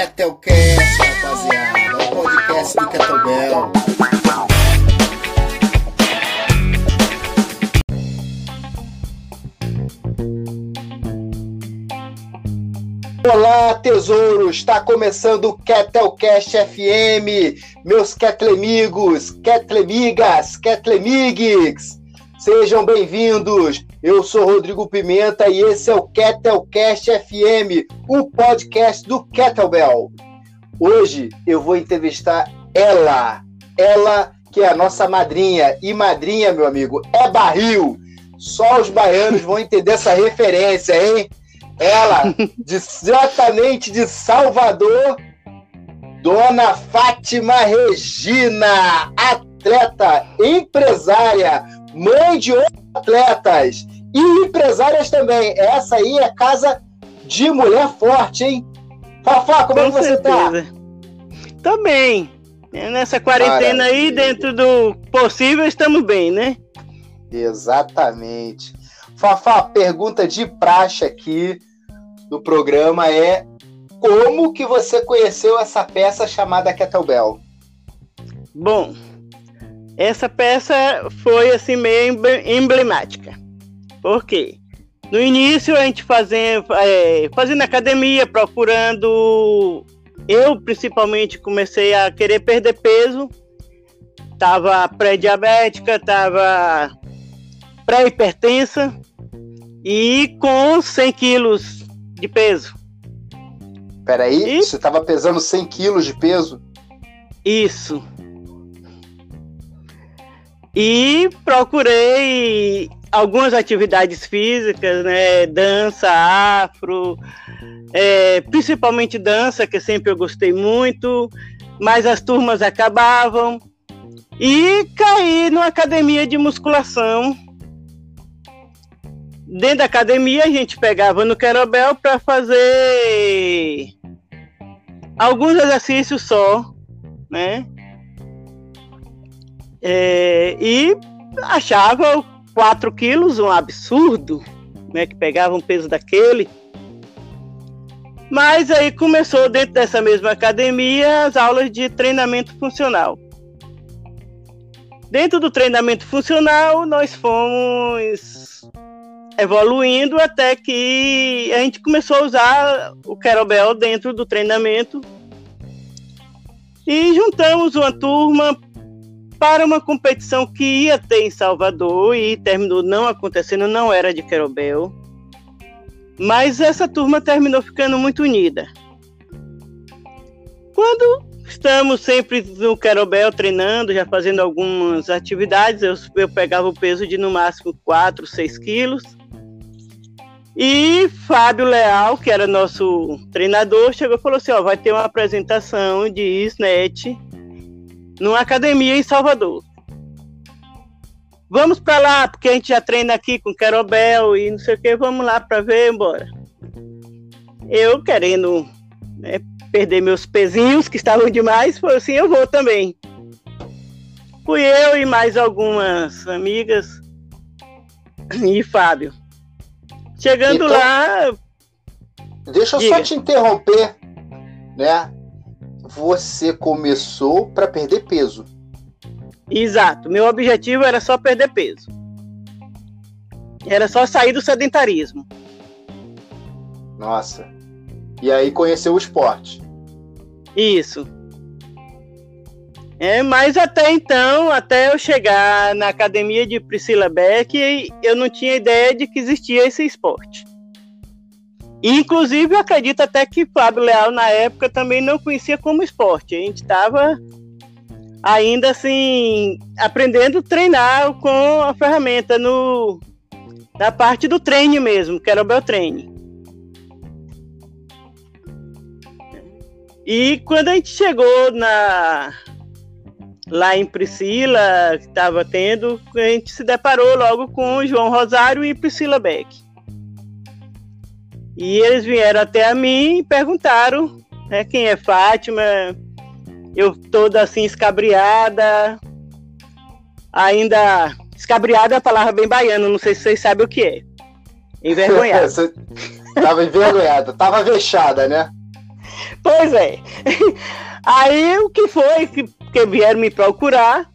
Ketelcast, rapaziada. É o podcast do Kettlebell. Olá, tesouros! Está começando o Ketelcast FM, meus Ketlemigos, Ketlemigas, Ketlemigues. Sejam bem-vindos! Eu sou Rodrigo Pimenta e esse é o Ketelcast FM, o podcast do Kettlebell. Hoje eu vou entrevistar ela, ela que é a nossa madrinha. E madrinha, meu amigo, é barril. Só os baianos vão entender essa referência, hein? Ela, diretamente de Salvador, Dona Fátima Regina, atleta, empresária, mãe de outros atletas e empresárias também. Essa aí é casa de mulher forte, hein? Fafá, como é que você tá? Tô bem. Nessa quarentena Maravilha. aí, dentro do possível, estamos bem, né? Exatamente. Fafá, pergunta de praxe aqui do programa é como que você conheceu essa peça chamada Kettlebell? Bom, essa peça foi assim meio emblemática. Por quê? No início a gente fazendo, é, fazendo academia, procurando. Eu principalmente comecei a querer perder peso. Tava pré-diabética, tava pré-hipertensa e com 100 quilos de peso. Peraí, e... você estava pesando 100 quilos de peso? Isso. E procurei algumas atividades físicas, né? Dança, afro, é, principalmente dança, que sempre eu gostei muito, mas as turmas acabavam. E caí numa academia de musculação dentro da academia a gente pegava no kettlebell para fazer alguns exercícios só, né? É, e achava 4 quilos um absurdo, né? Que pegava um peso daquele. Mas aí começou dentro dessa mesma academia as aulas de treinamento funcional. Dentro do treinamento funcional, nós fomos evoluindo até que a gente começou a usar o kettlebell dentro do treinamento e juntamos uma turma para uma competição que ia ter em Salvador e terminou não acontecendo, não era de kettlebell. Mas essa turma terminou ficando muito unida. Quando estamos sempre no kettlebell treinando, já fazendo algumas atividades, eu, eu pegava o peso de no máximo 4, 6 quilos e Fábio Leal, que era nosso treinador, chegou e falou assim: ó, vai ter uma apresentação de SNET numa academia em Salvador. Vamos para lá, porque a gente já treina aqui com Querobel e não sei o que, vamos lá para ver, embora. Eu querendo né, perder meus pezinhos, que estavam demais, foi assim: eu vou também. Fui eu e mais algumas amigas e Fábio. Chegando então, lá. Deixa eu diga. só te interromper, né? Você começou para perder peso. Exato. Meu objetivo era só perder peso. Era só sair do sedentarismo. Nossa. E aí conheceu o esporte. Isso. É, mas até então, até eu chegar na academia de Priscila Beck, eu não tinha ideia de que existia esse esporte. Inclusive, eu acredito até que Fábio Leal, na época, também não conhecia como esporte. A gente estava ainda assim, aprendendo a treinar com a ferramenta no, na parte do treino mesmo, que era o Beltreine. E quando a gente chegou na, lá em Priscila, que estava tendo, a gente se deparou logo com João Rosário e Priscila Beck. E eles vieram até a mim e perguntaram né, quem é Fátima. Eu toda assim escabriada, ainda escabriada é a palavra bem baiana, não sei se vocês sabem o que é. Envergonhada. tava envergonhada, tava vexada, né? pois é. Aí o que foi que, que vieram me procurar?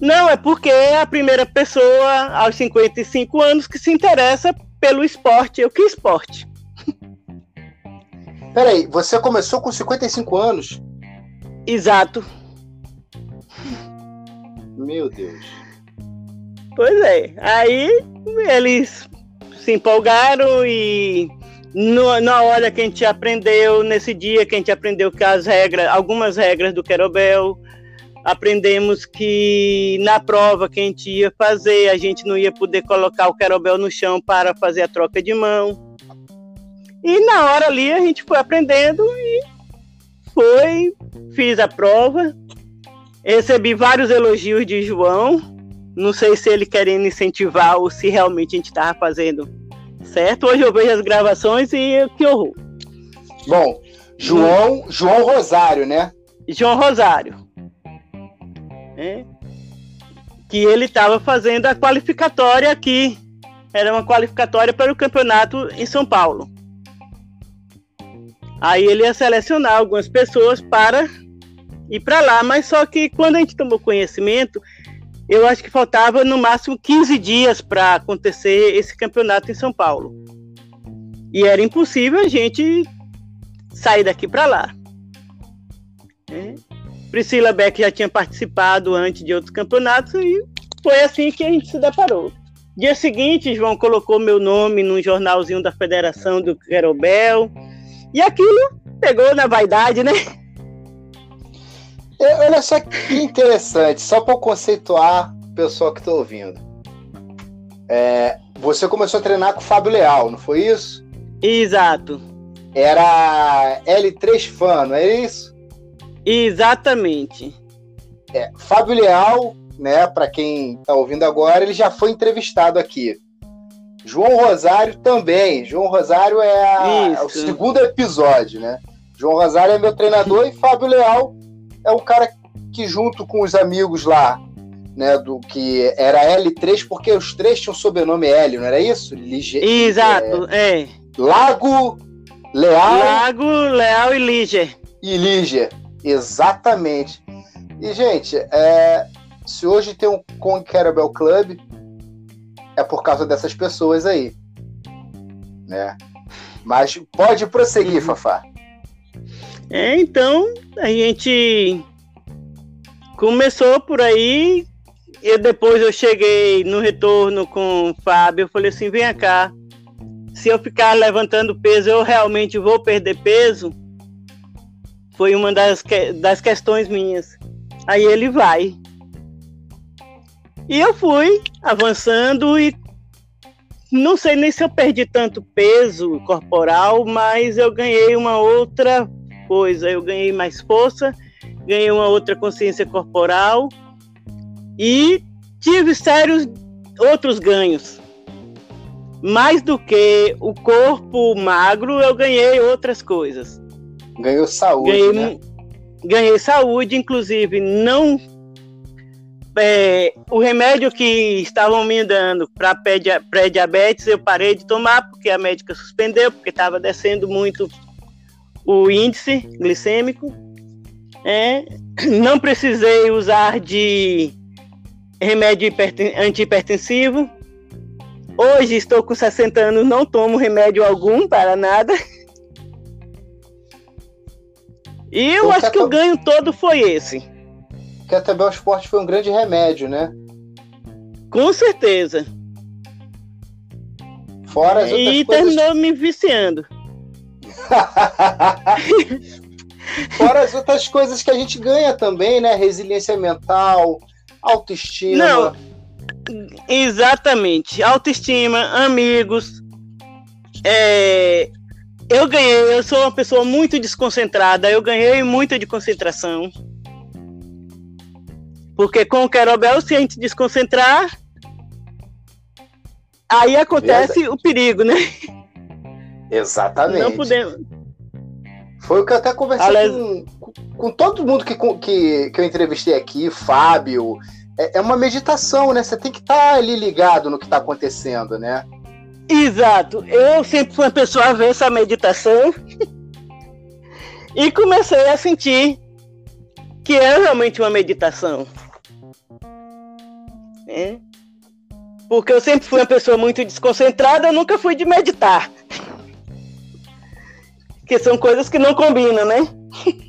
Não, é porque é a primeira pessoa aos 55 anos que se interessa pelo esporte. Eu que esporte? Peraí, você começou com 55 anos? Exato. Meu Deus. Pois é. Aí eles se empolgaram e no, na hora que a gente aprendeu, nesse dia que a gente aprendeu que as regras, algumas regras do Querobel, aprendemos que na prova que a gente ia fazer, a gente não ia poder colocar o Querobel no chão para fazer a troca de mão. E na hora ali a gente foi aprendendo e foi, fiz a prova, recebi vários elogios de João, não sei se ele querendo incentivar ou se realmente a gente estava fazendo certo. Hoje eu vejo as gravações e que horror. Bom, João, João Rosário, né? João Rosário. É. Que ele estava fazendo a qualificatória aqui. Era uma qualificatória para o campeonato em São Paulo. Aí ele ia selecionar algumas pessoas para ir para lá, mas só que quando a gente tomou conhecimento, eu acho que faltava no máximo 15 dias para acontecer esse campeonato em São Paulo. E era impossível a gente sair daqui para lá. É. Priscila Beck já tinha participado antes de outros campeonatos e foi assim que a gente se deparou. Dia seguinte, João colocou meu nome num jornalzinho da Federação do Querobel. E aquilo pegou na vaidade, né? Olha só que interessante, só para conceituar o pessoal que está ouvindo. É, você começou a treinar com o Fábio Leal, não foi isso? Exato. Era L3 Fan, não é isso? Exatamente. É, Fábio Leal, né, para quem está ouvindo agora, ele já foi entrevistado aqui. João Rosário também. João Rosário é, a, é o segundo episódio, né? João Rosário é meu treinador e Fábio Leal é o cara que junto com os amigos lá, né, do que era L3, porque os três tinham sobrenome L, não era isso? Lige, Exato, é, é. Lago, Leal. Lago, Leal e Liger. E Liger, exatamente. E, gente, é, se hoje tem um Kong Carabel Club, é por causa dessas pessoas aí. Né? Mas pode prosseguir, uhum. Fafá. É, então a gente começou por aí e depois eu cheguei no retorno com o Fábio, eu falei assim, vem cá, se eu ficar levantando peso, eu realmente vou perder peso? Foi uma das, que, das questões minhas. Aí ele vai. E eu fui avançando e não sei nem se eu perdi tanto peso corporal, mas eu ganhei uma outra coisa. Eu ganhei mais força, ganhei uma outra consciência corporal e tive sérios outros ganhos. Mais do que o corpo magro, eu ganhei outras coisas. Ganhou saúde, ganhei, né? Ganhei saúde, inclusive não é, o remédio que estavam me dando para pré-diabetes eu parei de tomar porque a médica suspendeu porque estava descendo muito o índice glicêmico. É, não precisei usar de remédio antihipertensivo. Hoje estou com 60 anos, não tomo remédio algum para nada. E eu acho que o ganho todo foi esse. O esporte foi um grande remédio, né? Com certeza. Fora as outras e coisas... terminou me viciando. Fora as outras coisas que a gente ganha também, né? Resiliência mental, autoestima. Não, exatamente. Autoestima, amigos. É, eu ganhei, eu sou uma pessoa muito desconcentrada, eu ganhei muita de concentração. Porque com o Querobel, se a gente desconcentrar, aí acontece o perigo, né? Exatamente. Não podemos. Foi o que eu até conversei Aliás... com, com todo mundo que, que, que eu entrevistei aqui, Fábio. É, é uma meditação, né? Você tem que estar tá ali ligado no que está acontecendo, né? Exato. Eu sempre fui uma pessoa ver essa meditação. E comecei a sentir que é realmente uma meditação. É. Porque eu sempre fui uma pessoa muito desconcentrada, eu nunca fui de meditar. que são coisas que não combinam, né?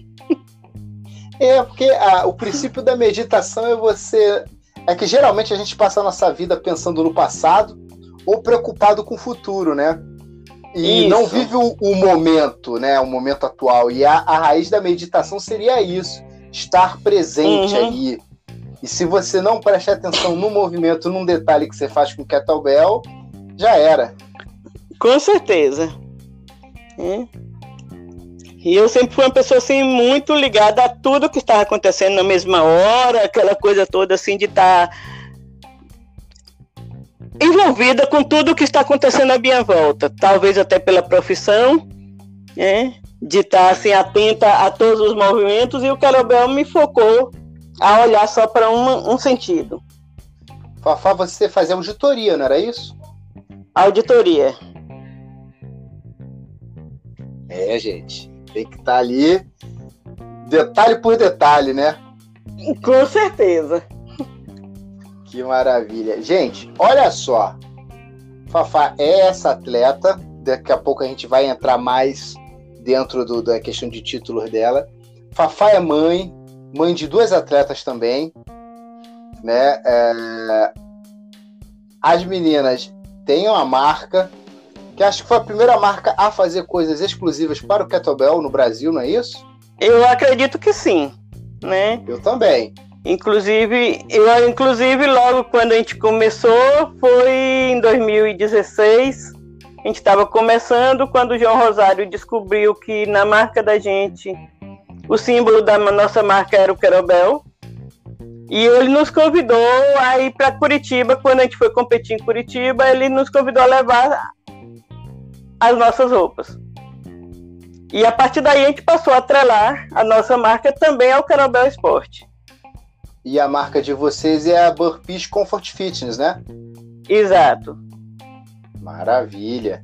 É, porque a, o princípio da meditação é você. É que geralmente a gente passa a nossa vida pensando no passado ou preocupado com o futuro, né? E isso. não vive o, o, momento, né? O momento atual. E a, a, raiz da meditação seria isso: estar presente uhum. ali. E se você não prestar atenção no movimento, num detalhe que você faz com kettlebell, já era. Com certeza. É. E eu sempre fui uma pessoa assim muito ligada a tudo que estava acontecendo na mesma hora, aquela coisa toda assim de estar tá envolvida com tudo que está acontecendo à minha volta, talvez até pela profissão, né? De estar assim atenta a todos os movimentos e o Carobel me focou a olhar só para um sentido. Fafá, você fazia auditoria, não era isso? Auditoria. É, gente. Tem que estar tá ali detalhe por detalhe, né? Com certeza. Que maravilha. Gente, olha só. Fafá é essa atleta. Daqui a pouco a gente vai entrar mais dentro do, da questão de títulos dela. Fafá é mãe, mãe de duas atletas também. Né? É... As meninas têm uma marca, que acho que foi a primeira marca a fazer coisas exclusivas para o Kettlebell no Brasil, não é isso? Eu acredito que sim, né? Eu também. Inclusive, eu, inclusive, logo quando a gente começou, foi em 2016. A gente estava começando quando o João Rosário descobriu que na marca da gente, o símbolo da nossa marca era o Querobel. E ele nos convidou a ir para Curitiba. Quando a gente foi competir em Curitiba, ele nos convidou a levar as nossas roupas. E a partir daí a gente passou a atrelar a nossa marca também ao Carabel Esporte. E a marca de vocês é a Burpees Comfort Fitness, né? Exato. Maravilha.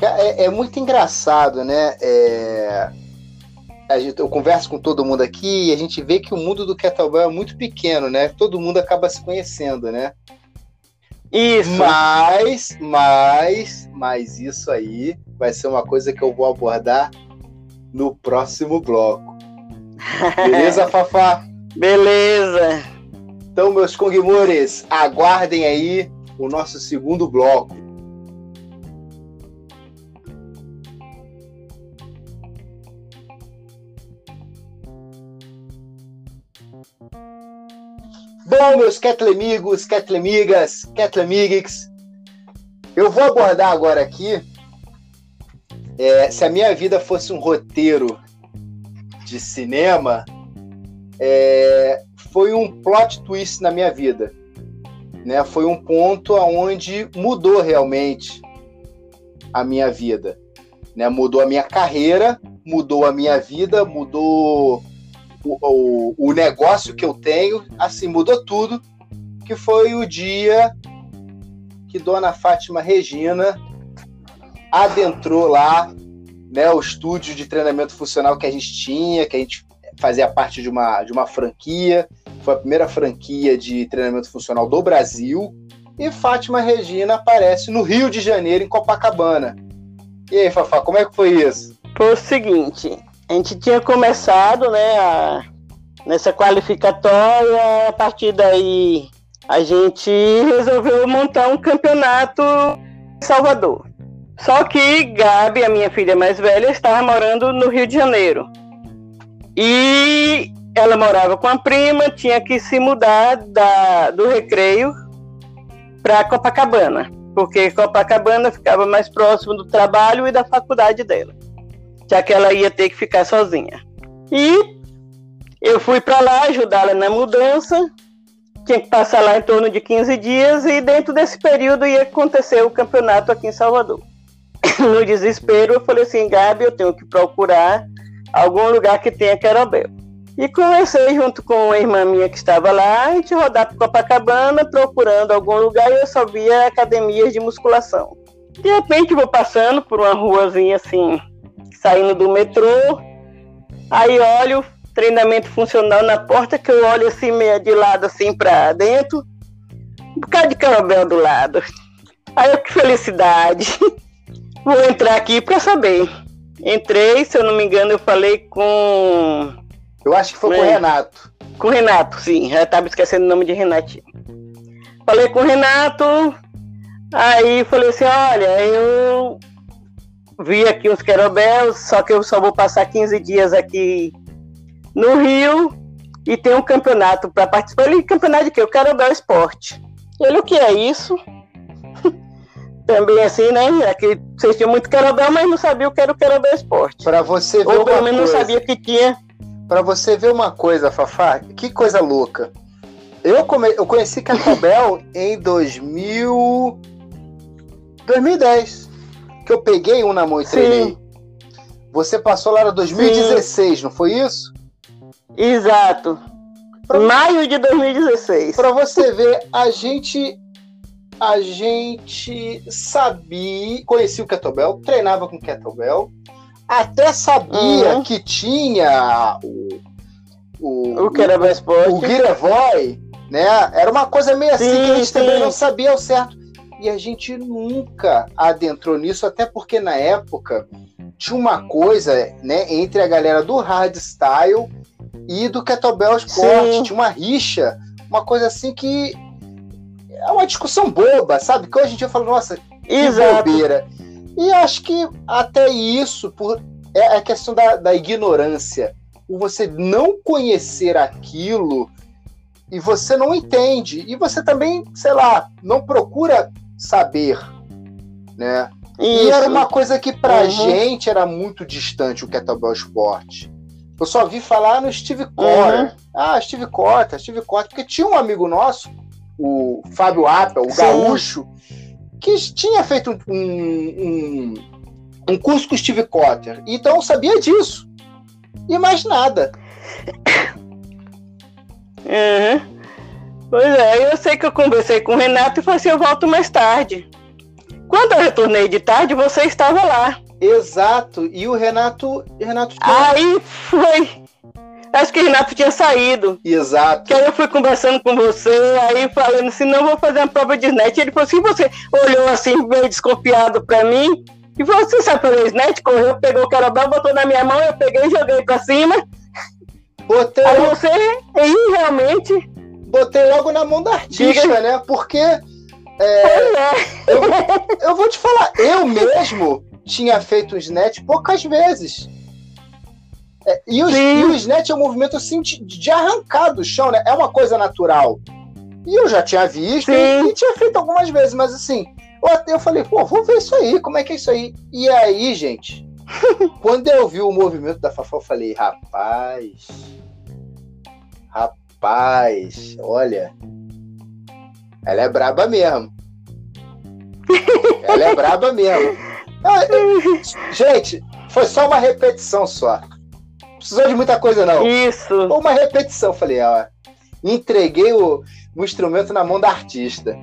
É, é muito engraçado, né? É... Gente, eu converso com todo mundo aqui e a gente vê que o mundo do kettlebell é muito pequeno, né? Todo mundo acaba se conhecendo, né? Isso. Mas, mas, mas isso aí vai ser uma coisa que eu vou abordar no próximo bloco. Beleza, Fafá? Beleza. Então, meus Kongmures, aguardem aí o nosso segundo bloco. Bom, meus Ketlemigos, Ketlemigas, Ketlemigix, eu vou abordar agora aqui é, se a minha vida fosse um roteiro de cinema, é, foi um plot twist na minha vida. Né? Foi um ponto onde mudou realmente a minha vida. Né? Mudou a minha carreira, mudou a minha vida, mudou o, o, o negócio que eu tenho, assim, mudou tudo, que foi o dia que Dona Fátima Regina adentrou lá, né, o estúdio de treinamento funcional que a gente tinha, que a gente fazia parte de uma, de uma franquia, foi a primeira franquia de treinamento funcional do Brasil, e Fátima Regina aparece no Rio de Janeiro, em Copacabana. E aí, Fafá, como é que foi isso? Foi o seguinte, a gente tinha começado, né, a, nessa qualificatória, a partir daí a gente resolveu montar um campeonato em Salvador. Só que Gabi, a minha filha mais velha, estava morando no Rio de Janeiro. E ela morava com a prima, tinha que se mudar da, do recreio para Copacabana, porque Copacabana ficava mais próximo do trabalho e da faculdade dela já que ela ia ter que ficar sozinha. E eu fui para lá ajudá-la na mudança, tinha que passar lá em torno de 15 dias, e dentro desse período ia acontecer o campeonato aqui em Salvador. No desespero, eu falei assim: Gabi, eu tenho que procurar algum lugar que tenha querobel. E comecei junto com uma irmã minha que estava lá, a gente rodar para Copacabana procurando algum lugar e eu só via academias de musculação. De repente vou passando por uma ruazinha assim, saindo do metrô, Aí olho, treinamento funcional na porta, que eu olho assim, meio de lado assim para dentro, um bocado de carabel do lado. Aí eu, que felicidade. Vou entrar aqui para saber. Entrei, se eu não me engano, eu falei com. Eu acho que foi com o Renato. Com o Renato, sim. Eu estava esquecendo o nome de Renatinho. Falei com o Renato, aí falei assim, olha, eu vi aqui uns querobels, só que eu só vou passar 15 dias aqui no Rio e tem um campeonato para participar. Ele, campeonato de quê? O Querobel Esporte. Ele, o que é isso? Também assim, né? Aqui é vocês tinham muito Querobel, mas não sabia o que era o Querobel Esporte. Para você ver Ou pelo menos não sabia que tinha. Para você ver uma coisa, Fafá, que coisa louca. Eu, come... eu conheci Querobel em 2000... 2010 que eu peguei um na mão e Sim. treinei. Você passou lá em 2016, Sim. não foi isso? Exato. Pra... Maio de 2016. Para você ver, a gente a gente sabia, conhecia o kettlebell, treinava com kettlebell, até sabia uhum. que tinha o o, o mais forte. O Girevoy, né? Era uma coisa meio assim que a gente sim. também não sabia ao certo. E a gente nunca adentrou nisso, até porque na época tinha uma coisa, né, entre a galera do hardstyle e do kettlebell sport, Sim. tinha uma rixa, uma coisa assim que é uma discussão boba, sabe? Que hoje em dia fala, nossa, que Exato. bobeira. E acho que até isso por, é a questão da, da ignorância. Por você não conhecer aquilo e você não entende. E você também, sei lá, não procura saber, né? Isso. E era uma coisa que pra uhum. gente era muito distante o kettlebell sport. Eu só vi falar no Steve Cotter. Uhum. Ah, Steve Cotter, Steve Cotter, porque tinha um amigo nosso, o Fábio Apple, o Sim. gaúcho, que tinha feito um, um, um curso com o Steve Cotter. Então eu sabia disso. E mais nada. Uhum. Pois é, eu sei que eu conversei com o Renato e falei assim, eu volto mais tarde. Quando eu retornei de tarde, você estava lá. Exato, e o Renato. Renato. Aí foi. Acho que o Renato tinha saído. Exato. Que aí eu fui conversando com você, aí falando assim, não vou fazer uma prova de snatch. Ele falou assim, você olhou assim, meio desconfiado pra mim. E falou, você sabe fazer snatch? Correu, pegou o carabal, botou na minha mão, eu peguei e joguei pra cima. Botei. Aí você, aí realmente botei logo na mão da artista, Diga. né? Porque. É, é. Eu, eu, vou te falar, eu mesmo tinha feito o snatch poucas vezes. É, e, o, e, o, snatch é um movimento assim de, de, arrancar do chão, né? É uma coisa natural. E eu já tinha visto e, e, tinha feito algumas vezes, mas assim, eu, eu falei, pô, vou ver isso aí, como é que é isso aí? E aí, gente, quando eu vi o movimento da Fafá, eu falei, rapaz, rapaz Rapaz, olha. Ela é braba mesmo. Ela é braba mesmo. Gente, foi só uma repetição só. Não precisou de muita coisa, não. Isso. Foi uma repetição. Falei, ó. Entreguei o, o instrumento na mão da artista.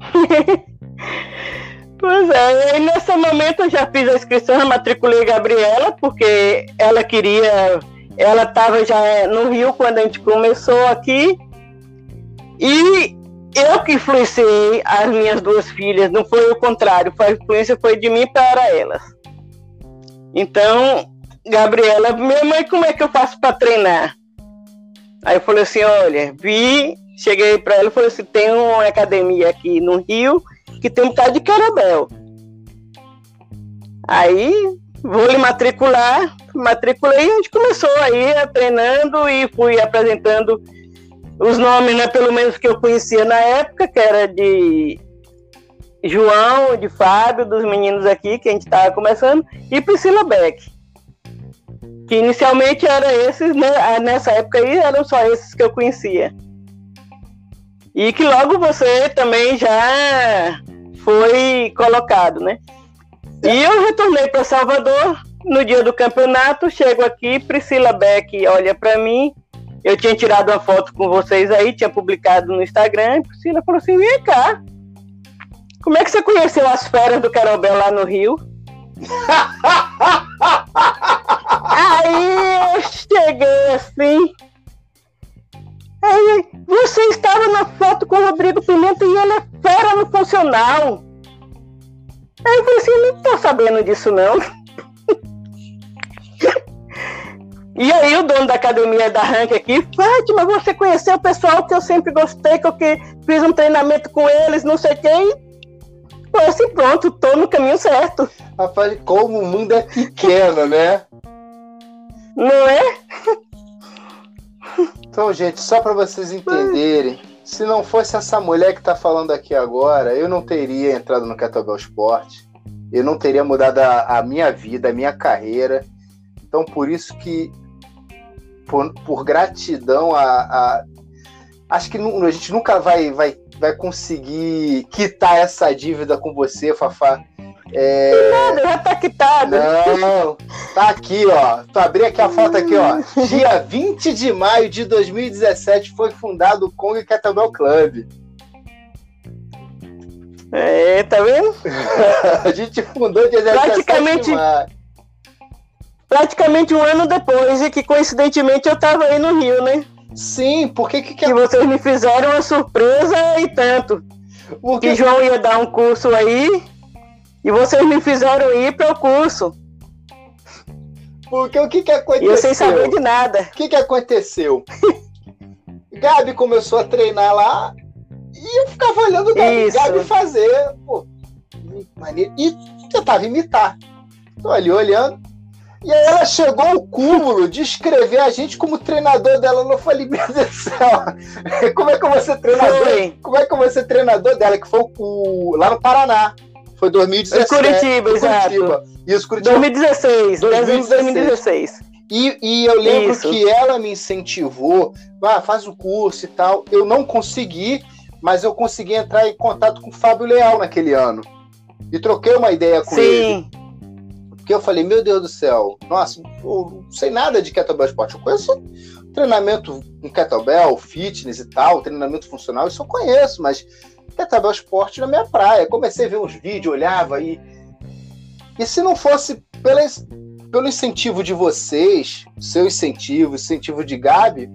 Pois é, e nesse momento eu já fiz a inscrição, matriculei Gabriela, porque ela queria ela estava já no Rio quando a gente começou aqui. E eu que influenciei as minhas duas filhas, não foi o contrário, a influência foi de mim para elas. Então, Gabriela, minha mãe, como é que eu faço para treinar? Aí eu falei assim: olha, vi, cheguei para ela e falei assim: tem uma academia aqui no Rio que tem um bocado de carabel. Aí vou lhe matricular, matriculei e a gente começou aí treinando e fui apresentando os nomes, né, pelo menos que eu conhecia na época, que era de João, de Fábio, dos meninos aqui, que a gente estava começando, e Priscila Beck. Que inicialmente era esses, né, ah, nessa época aí eram só esses que eu conhecia. E que logo você também já foi colocado, né? E eu retornei para Salvador no dia do campeonato. Chego aqui, Priscila Beck olha para mim. Eu tinha tirado uma foto com vocês aí, tinha publicado no Instagram. Priscila falou assim: vem cá. Como é que você conheceu as férias do Carobel lá no Rio? Aí eu cheguei assim. Aí, você estava na foto com o Rodrigo Pimenta e ele é fora no funcional. Aí eu falei assim, não tô sabendo disso não. E aí o dono da academia da Rank aqui, Fátima, você conheceu o pessoal que eu sempre gostei, que eu que fiz um treinamento com eles, não sei quem. Foi assim, pronto, tô no caminho certo. Rapaz, como o mundo é pequeno, né? Não é? Então, gente, só para vocês entenderem, se não fosse essa mulher que tá falando aqui agora, eu não teria entrado no Kettlebell Sport. Eu não teria mudado a, a minha vida, a minha carreira. Então, por isso que por, por gratidão a, a, acho que a gente nunca vai, vai, vai conseguir quitar essa dívida com você, Fafá. É... Nada, já tá quitado. Não, tá aqui, ó. Tu abri aqui a foto aqui, ó. Dia 20 de maio de 2017 foi fundado o Kong Kettlebell Club. É, tá vendo? a gente fundou dia 17 Praticamente... de maio praticamente um ano depois, e que coincidentemente eu estava aí no Rio, né? Sim, porque que, que... que vocês me fizeram uma surpresa e tanto. Porque... Que João ia dar um curso aí e vocês me fizeram ir para o curso. Porque o que, que aconteceu? Eu sem saber de nada. O que, que aconteceu? Gabi começou a treinar lá e eu ficava olhando Gabi, Gabi fazer. Pô, maneiro. E tentava imitar. Tô ali olhando. E aí ela chegou ao cúmulo de escrever a gente como treinador dela. Eu falei, meu Deus do céu, como é que eu vou ser treinador? Foi. Como é que eu vou ser treinador dela? Que foi o, lá no Paraná. Foi 2017. Curitiba, exato. Isso, Curitiba. 2016, 2016. 2016. E, e eu lembro Isso. que ela me incentivou, ah, faz o curso e tal. Eu não consegui, mas eu consegui entrar em contato com o Fábio Leal naquele ano. E troquei uma ideia com Sim. ele. Porque eu falei, meu Deus do céu, nossa, eu não sei nada de kettlebell esporte. Eu conheço treinamento com kettlebell, fitness e tal, treinamento funcional, isso eu conheço, mas kettlebell esporte na minha praia. Comecei a ver uns vídeos, olhava e. E se não fosse pela, pelo incentivo de vocês, seu incentivo, incentivo de Gabi,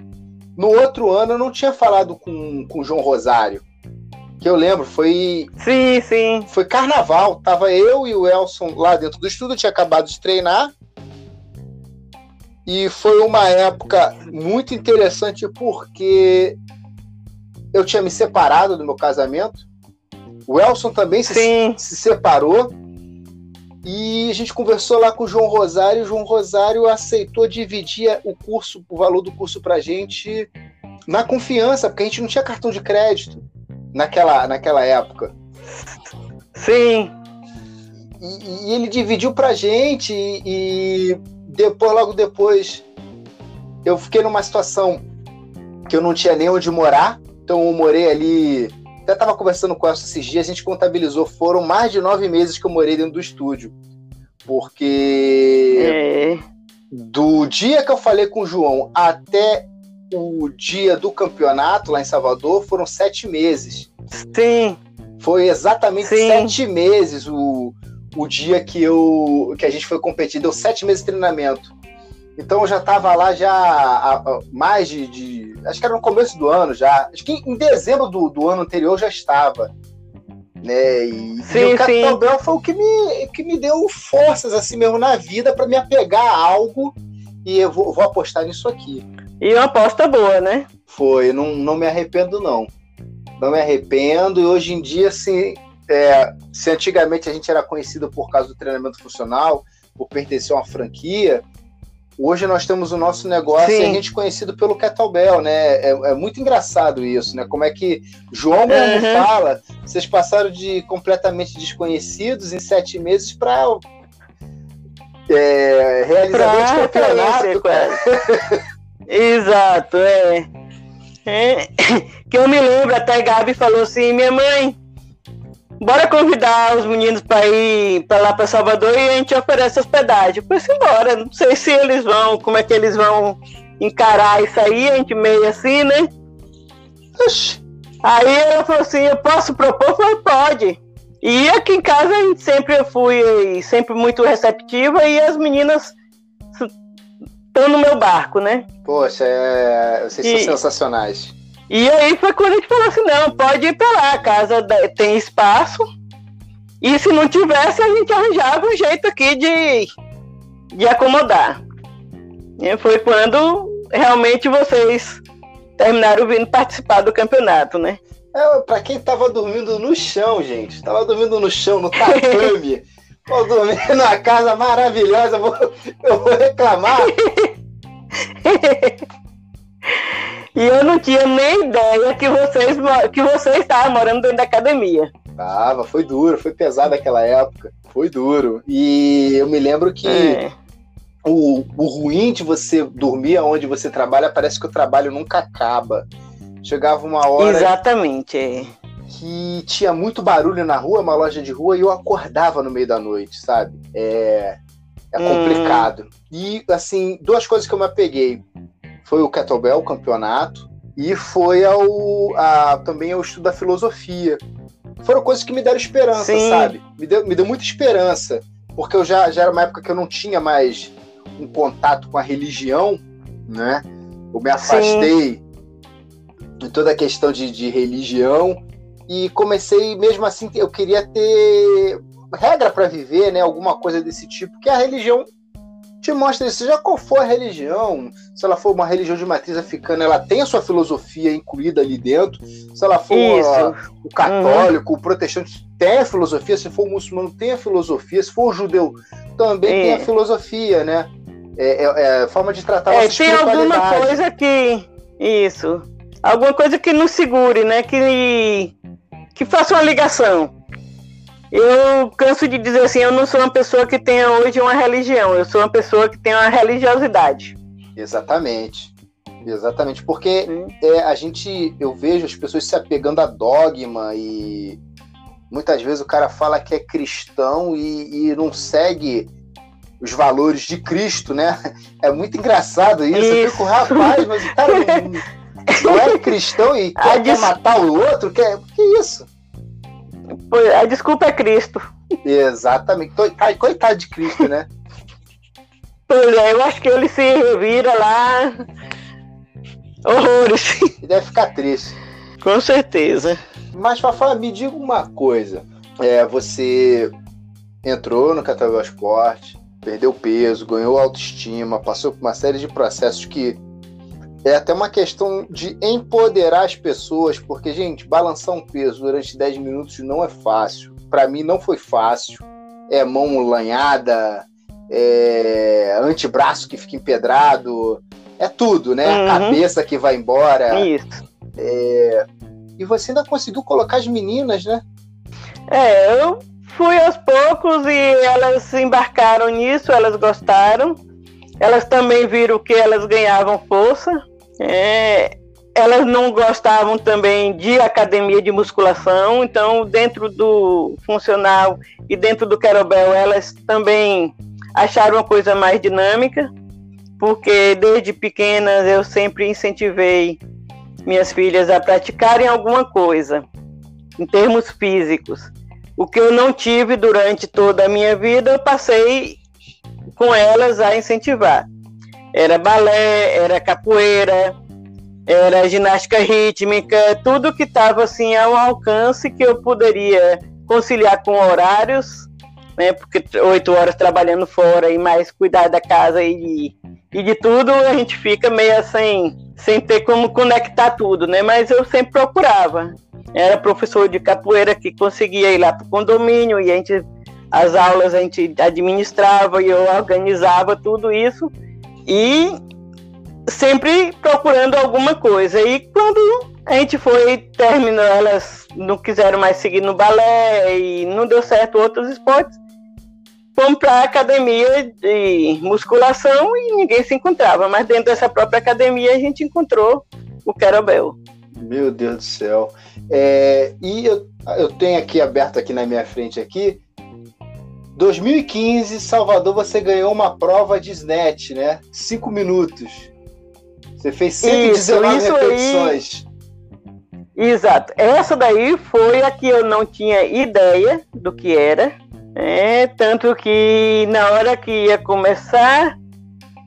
no outro ano eu não tinha falado com, com o João Rosário que eu lembro, foi. Sim, sim. Foi carnaval. Tava eu e o Elson lá dentro do estúdio, tinha acabado de treinar. E foi uma época muito interessante porque eu tinha me separado do meu casamento. O Elson também se, se, separou. E a gente conversou lá com o João Rosário. O João Rosário aceitou dividir o curso, o valor do curso pra gente na confiança, porque a gente não tinha cartão de crédito naquela, naquela época. Sim. E, e ele dividiu pra gente e, e depois, logo depois, eu fiquei numa situação que eu não tinha nem onde morar, então eu morei ali. Até estava conversando com ela esses dias, a gente contabilizou, foram mais de nove meses que eu morei dentro do estúdio. Porque é. do dia que eu falei com o João até o dia do campeonato lá em Salvador foram sete meses. Sim. Foi exatamente Sim. sete meses o, o dia que, eu, que a gente foi competir. Deu sete meses de treinamento. Então eu já estava lá já há, mais de, de, Acho que era no começo do ano já. Acho que em dezembro do, do ano anterior já estava. Né? E, sim, e o Capitão Bell foi o que me, que me deu forças assim mesmo na vida para me apegar a algo e eu vou, vou apostar nisso aqui. E uma aposta boa, né? Foi, não, não me arrependo, não. Não me arrependo. E hoje em dia, assim, é, se antigamente a gente era conhecido por causa do treinamento funcional, por pertencer a uma franquia, hoje nós temos o nosso negócio Sim. e a gente é conhecido pelo Kettlebell, né? É, é, muito engraçado isso, né? Como é que João uhum. fala, vocês passaram de completamente desconhecidos em sete meses para é, realizar dois campeonatos. Exato, é. é. Que eu me lembro, até Gabi falou assim, minha mãe, bora convidar os meninos para ir para lá para Salvador e a gente oferece hospedagem. Eu falei embora, não sei se eles vão, como é que eles vão encarar isso aí, a gente meio assim, né? Oxi. Aí ela falou assim, eu posso propor? Eu falei, pode. E aqui em casa a gente sempre fui sempre muito receptiva e as meninas estão no meu barco, né? Poxa, é... vocês e... são sensacionais. E aí foi quando a gente falou assim, não, pode ir para lá, a casa tem espaço. E se não tivesse, a gente arranjava um jeito aqui de, de acomodar. E foi quando realmente vocês terminaram vindo participar do campeonato, né? É, pra quem tava dormindo no chão, gente. Tava dormindo no chão, no tatame. Vou dormir numa casa maravilhosa, vou, eu vou reclamar. e eu não tinha nem ideia que vocês que vocês estavam morando dentro da academia. Tava, foi duro, foi pesado aquela época. Foi duro. E eu me lembro que é. o, o ruim de você dormir onde você trabalha, parece que o trabalho nunca acaba. Chegava uma hora. Exatamente. É. Que tinha muito barulho na rua, uma loja de rua, e eu acordava no meio da noite, sabe? É, é hum. complicado. Hum. E, assim, duas coisas que eu me apeguei. Foi o Kettlebell, o campeonato, e foi ao, a, também ao estudo da filosofia. Foram coisas que me deram esperança, Sim. sabe? Me deu, me deu muita esperança. Porque eu já, já era uma época que eu não tinha mais um contato com a religião, né? Eu me afastei Sim em toda a questão de, de religião e comecei mesmo assim eu queria ter regra para viver, né? Alguma coisa desse tipo que a religião te mostra isso. Seja qual for a religião, se ela for uma religião de matriz africana, ela tem a sua filosofia incluída ali dentro. Se ela for o católico, uhum. o protestante, tem a filosofia. Se for o muçulmano, tem a filosofia. Se for o judeu, também é. tem a filosofia, né? É, é, é forma de tratar é, Tem alguma coisa que. Isso alguma coisa que nos segure, né? Que, que faça uma ligação. Eu canso de dizer assim, eu não sou uma pessoa que tenha hoje uma religião, eu sou uma pessoa que tem uma religiosidade. Exatamente. Exatamente, porque é, a gente, eu vejo as pessoas se apegando a dogma e muitas vezes o cara fala que é cristão e, e não segue os valores de Cristo, né? É muito engraçado isso. isso. Eu fico, rapaz, mas o cara não é cristão e quer, des... quer matar o outro? Quer... Que isso? A desculpa é Cristo. Exatamente. Ai, coitado de Cristo, né? Pois é, eu acho que ele se revira lá. Horrores. E deve ficar triste. Com certeza. Mas, Fafá, me diga uma coisa. É, você entrou no Catalão Esporte, perdeu peso, ganhou autoestima, passou por uma série de processos que é até uma questão de empoderar as pessoas, porque, gente, balançar um peso durante 10 minutos não é fácil. Para mim, não foi fácil. É mão lanhada, é antebraço que fica empedrado, é tudo, né? Uhum. Cabeça que vai embora. Isso. É... E você ainda conseguiu colocar as meninas, né? É, eu fui aos poucos e elas se embarcaram nisso, elas gostaram. Elas também viram que elas ganhavam força, é, elas não gostavam também de academia de musculação, então dentro do funcional e dentro do Querobel elas também acharam uma coisa mais dinâmica, porque desde pequenas eu sempre incentivei minhas filhas a praticarem alguma coisa em termos físicos. O que eu não tive durante toda a minha vida, eu passei com elas a incentivar. Era balé, era capoeira, era ginástica rítmica, tudo que estava assim ao alcance que eu poderia conciliar com horários, né? Porque oito horas trabalhando fora e mais cuidar da casa e, e de tudo, a gente fica meio assim, sem ter como conectar tudo, né? Mas eu sempre procurava. Era professor de capoeira que conseguia ir lá para o condomínio e a gente as aulas a gente administrava e eu organizava tudo isso e sempre procurando alguma coisa. E quando a gente foi, terminou, elas não quiseram mais seguir no balé e não deu certo outros esportes, fomos para a academia de musculação e ninguém se encontrava. Mas dentro dessa própria academia a gente encontrou o Querobel. Meu Deus do céu. É, e eu, eu tenho aqui aberto aqui na minha frente aqui 2015, Salvador, você ganhou uma prova de snatch, né? Cinco minutos. Você fez 119 isso, isso repetições. Aí... Exato. Essa daí foi a que eu não tinha ideia do que era. É, tanto que na hora que ia começar,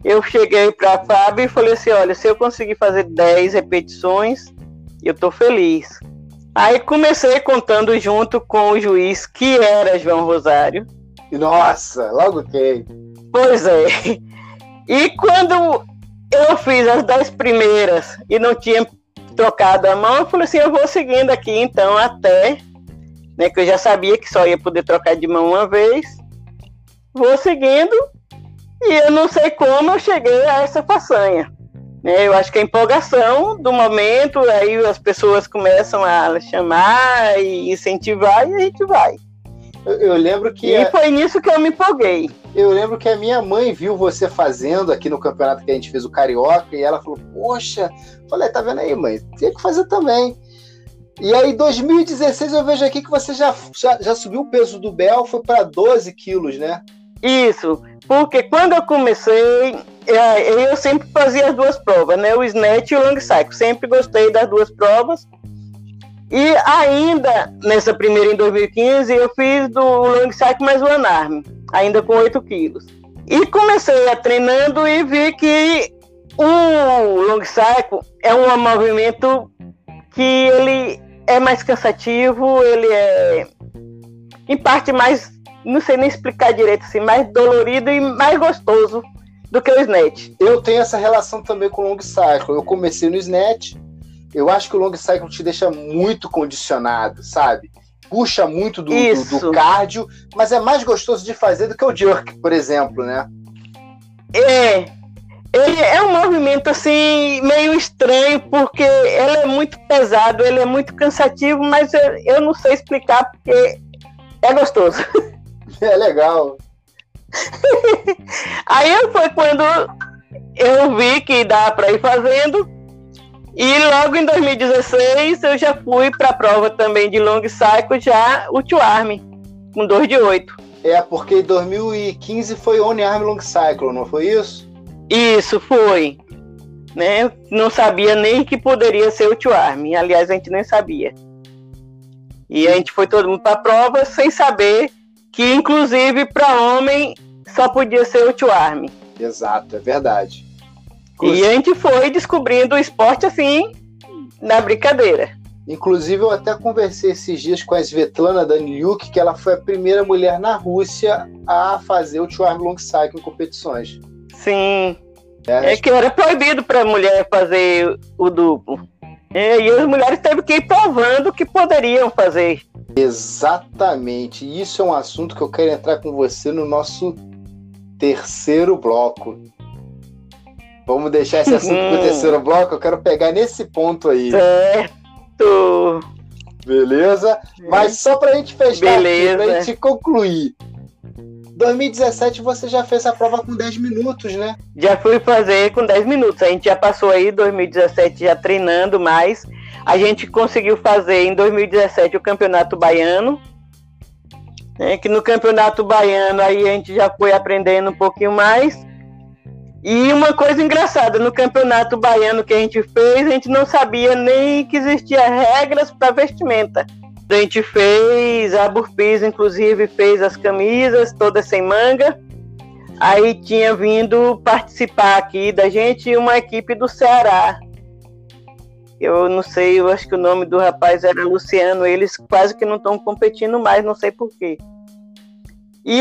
eu cheguei para a Fábio e falei assim: olha, se eu conseguir fazer 10 repetições, Eu tô feliz. Aí comecei contando junto com o juiz, que era João Rosário. Nossa, logo quem? Pois é. E quando eu fiz as dez primeiras e não tinha trocado a mão, eu falei assim, eu vou seguindo aqui então até, né, que eu já sabia que só ia poder trocar de mão uma vez. Vou seguindo e eu não sei como eu cheguei a essa façanha. Né? Eu acho que a empolgação do momento, aí as pessoas começam a chamar e incentivar e a gente vai. Eu, eu lembro que. E a... foi nisso que eu me empolguei. Eu lembro que a minha mãe viu você fazendo aqui no campeonato que a gente fez o Carioca e ela falou: Poxa, falei, tá vendo aí, mãe? Tinha que fazer também. E aí, 2016, eu vejo aqui que você já, já, já subiu o peso do Bel, foi para 12 quilos, né? Isso, porque quando eu comecei, eu sempre fazia as duas provas, né? O snatch e o long cycle. Sempre gostei das duas provas. E ainda nessa primeira em 2015, eu fiz do long cycle mais o anarme, ainda com 8 quilos. E comecei a treinando e vi que o long cycle é um movimento que ele é mais cansativo, ele é em parte mais não sei nem explicar direito, assim, mais dolorido e mais gostoso do que o snatch. Eu tenho essa relação também com o long cycle. Eu comecei no snatch, eu acho que o long cycle te deixa muito condicionado, sabe? Puxa muito do, do, do cardio, mas é mais gostoso de fazer do que o jerk, por exemplo, né? É, ele é um movimento assim meio estranho porque ele é muito pesado, ele é muito cansativo, mas eu, eu não sei explicar porque é gostoso. É legal. Aí foi quando eu vi que dá para ir fazendo. E logo em 2016 eu já fui para a prova também de long cycle, já o Two Arm, com 2 de 8. É, porque em 2015 foi One Arm Long Cycle, não foi isso? Isso, foi. Né? Não sabia nem que poderia ser o Two Arm. Aliás, a gente nem sabia. E a gente foi todo mundo para a prova sem saber que inclusive para homem só podia ser o two arm. Exato, é verdade. Inclusive... E a gente foi descobrindo o esporte assim, na brincadeira. Inclusive, eu até conversei esses dias com a Svetlana Danilyuk, que ela foi a primeira mulher na Rússia a fazer o two arm long cycle em competições. Sim. É, é que era proibido para a mulher fazer o duplo. É, e as mulheres teve que ir provando que poderiam fazer. Exatamente. Isso é um assunto que eu quero entrar com você no nosso terceiro bloco. Vamos deixar esse assunto para o terceiro bloco. Eu quero pegar nesse ponto aí. Certo. Beleza? Mas só para a gente fechar Beleza. para a gente concluir. 2017 você já fez a prova com 10 minutos, né? Já fui fazer com 10 minutos. A gente já passou aí 2017 já treinando mais. A gente conseguiu fazer em 2017 o Campeonato Baiano. Né, que no Campeonato Baiano aí a gente já foi aprendendo um pouquinho mais. E uma coisa engraçada, no Campeonato Baiano que a gente fez, a gente não sabia nem que existia regras para vestimenta. A gente fez, a Burpis inclusive fez as camisas todas sem manga. Aí tinha vindo participar aqui da gente uma equipe do Ceará, eu não sei, eu acho que o nome do rapaz era Luciano, eles quase que não estão competindo mais, não sei porquê. E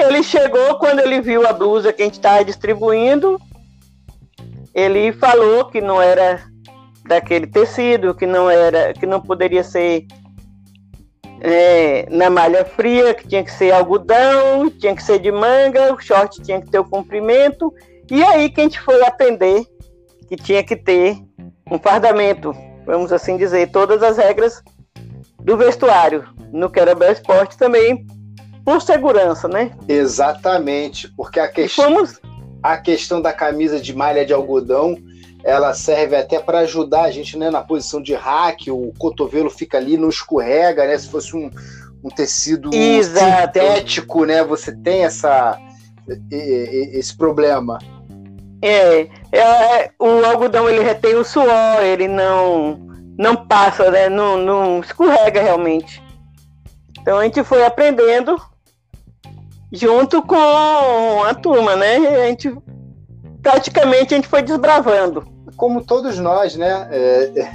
ele chegou quando ele viu a blusa que a gente estava distribuindo, ele falou que não era daquele tecido, que não era, que não poderia ser é, na malha fria, que tinha que ser algodão, tinha que ser de manga, o short tinha que ter o comprimento. E aí que a gente foi aprender que tinha que ter um fardamento, vamos assim dizer, todas as regras do vestuário. No Querobel Esporte também, por segurança, né? Exatamente, porque a, que... fomos... a questão da camisa de malha de algodão ela serve até para ajudar a gente né, na posição de hack, o cotovelo fica ali, não escorrega, né? Se fosse um, um tecido Exato. sintético, né? Você tem essa, esse problema. É, é, o algodão ele retém o suor, ele não não passa, né? Não, não escorrega realmente. Então a gente foi aprendendo junto com a turma, né? A gente praticamente a gente foi desbravando. como todos nós, né? É,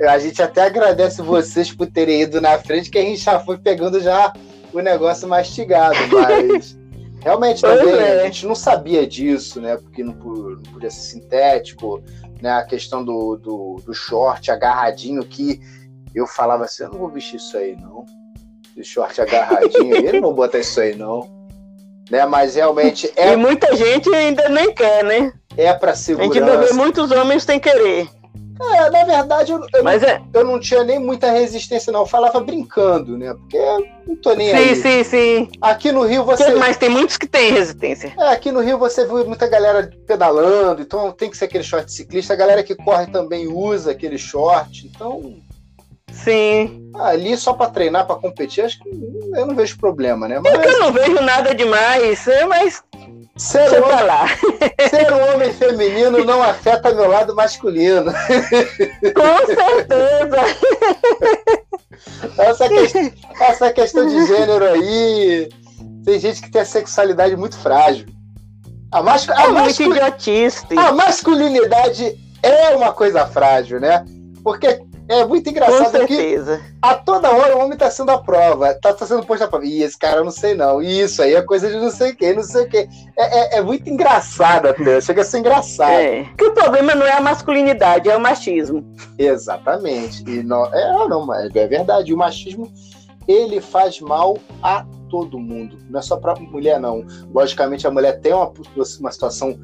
é, a gente até agradece vocês por terem ido na frente, que a gente já foi pegando já o negócio mastigado, mas realmente também é. a gente não sabia disso, né? Porque não, não podia ser sintético, né? A questão do, do, do, short agarradinho que eu falava assim, eu não vou vestir isso aí, não. Esse short agarradinho, eu não vou botar isso aí, não. Né? Mas realmente é. E muita gente ainda nem quer, né? É para segurança. A gente ainda vê muitos homens sem querer. É, na verdade, eu, eu, Mas não, é... eu não tinha nem muita resistência, não. Eu falava brincando, né? Porque eu não tô nem sim, aí. Sim, sim, sim. Aqui no Rio você. Mas tem muitos que têm resistência. É, aqui no Rio você vê muita galera pedalando, então tem que ser aquele short ciclista. A galera que corre também usa aquele short, então. Sim. Ali só para treinar, para competir, acho que eu não vejo problema, né? Mas... Eu não vejo nada demais, é, mas Ser, um, ser um homem feminino não afeta meu lado masculino. Com certeza. Essa, que, essa questão de gênero aí. Tem gente que tem a sexualidade muito frágil. A, mascu é a, mascul... a masculinidade é uma coisa frágil, né? Porque é muito engraçado que a toda hora o homem tá sendo a prova, tá, tá sendo posto a prova. E esse cara eu não sei não. E isso aí é coisa de não sei quem, não sei o quê. É, é, é muito engraçado até, chega a ser engraçado. É. Que o problema não é a masculinidade, é o machismo. Exatamente. E não, é, ah, não, é verdade. O machismo ele faz mal a todo mundo. Não é só para mulher, não. Logicamente, a mulher tem uma, uma situação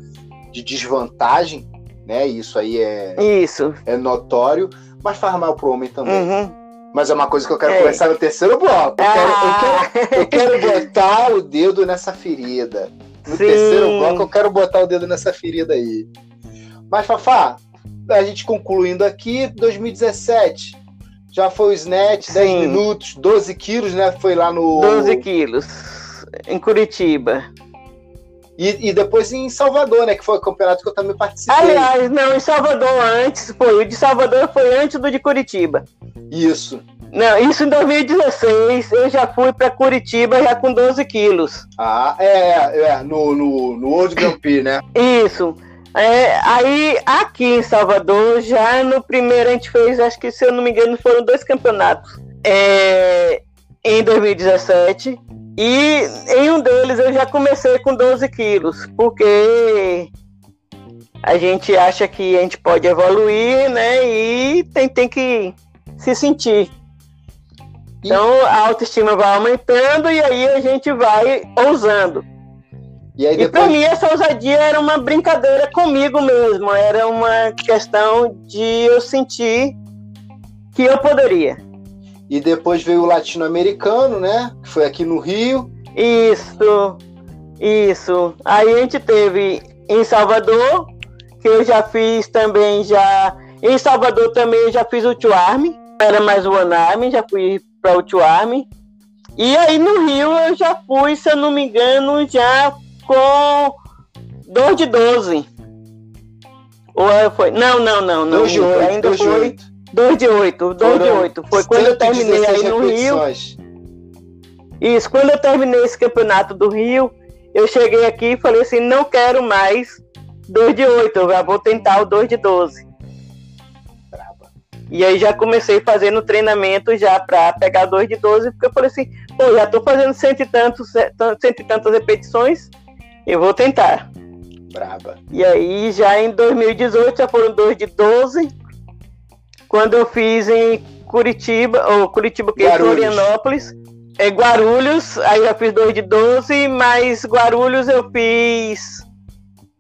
de desvantagem, né? Isso aí é, Isso. é notório mas faz mal pro homem também. Uhum. Mas é uma coisa que eu quero é. conversar no terceiro bloco. Eu, ah. quero, eu, quero, eu quero botar o dedo nessa ferida. No Sim. terceiro bloco, eu quero botar o dedo nessa ferida aí. Mas, Fafá, a gente concluindo aqui, 2017. Já foi o Snatch, Sim. 10 minutos, 12 quilos, né? Foi lá no. 12 quilos, em Curitiba. E, e, depois em Salvador, né? Que foi o campeonato que eu também participei. Aliás, não, em Salvador antes, foi. O de Salvador foi antes do de Curitiba. Isso. Não, isso em 2016 eu já fui para Curitiba já com 12 quilos. Ah, é, é, no, no, no World Grand Prix, né? Isso. É, aí aqui em Salvador, já no primeiro a gente fez, acho que se eu não me engano, foram dois campeonatos. É, em 2017 e em um deles eu já comecei com 12 quilos, porque a gente acha que a gente pode evoluir, né? E tem, tem que se sentir. Então a autoestima vai aumentando e aí a gente vai ousando. E, depois... e para mim essa ousadia era uma brincadeira comigo mesmo, era uma questão de eu sentir que eu poderia. E depois veio o latino-americano, né? Que foi aqui no Rio. Isso, isso. Aí a gente teve em Salvador, que eu já fiz também já. Em Salvador também eu já fiz o Tuarme. Era mais o One Army, já fui para o Tuarme. E aí no Rio eu já fui, se eu não me engano, já com 2 de 12. Ou foi? Não, não, não, não. 2 de 8, ainda foi. 2 de 8, 2 de 8. Foi quando eu terminei aí no Rio. Isso, quando eu terminei esse campeonato do Rio, eu cheguei aqui e falei assim, não quero mais 2 de 8, eu já vou tentar o 2 de 12. E aí já comecei fazendo treinamento já para pegar 2 de 12, porque eu falei assim, pô, já tô fazendo cento e, tantos, cento e tantas repetições, eu vou tentar. Braba. E aí já em 2018 já foram 2 de 12, quando eu fiz em Curitiba, ou Curitiba, que é Florianópolis, é Guarulhos, aí eu fiz 2 de 12, mas Guarulhos eu fiz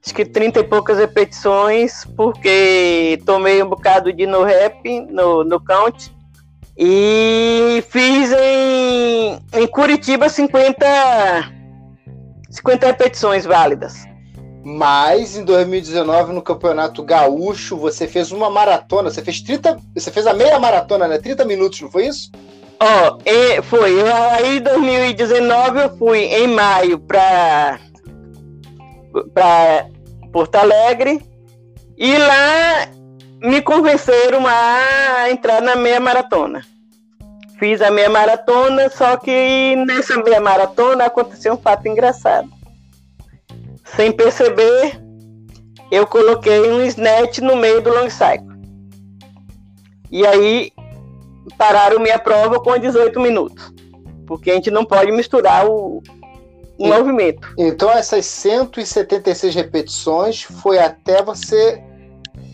acho que 30 e poucas repetições, porque tomei um bocado de no rap, no, no count, e fiz em, em Curitiba 50, 50 repetições válidas. Mas em 2019, no Campeonato Gaúcho, você fez uma maratona. Você fez 30. Você fez a meia maratona, né? 30 minutos, não foi isso? Ó, oh, foi. Aí em 2019 eu fui em maio para para Porto Alegre e lá me convenceram a entrar na meia maratona. Fiz a meia maratona, só que nessa meia maratona aconteceu um fato engraçado sem perceber, eu coloquei um snatch no meio do long cycle. E aí pararam minha prova com 18 minutos. Porque a gente não pode misturar o, o e, movimento. Então essas 176 repetições foi até você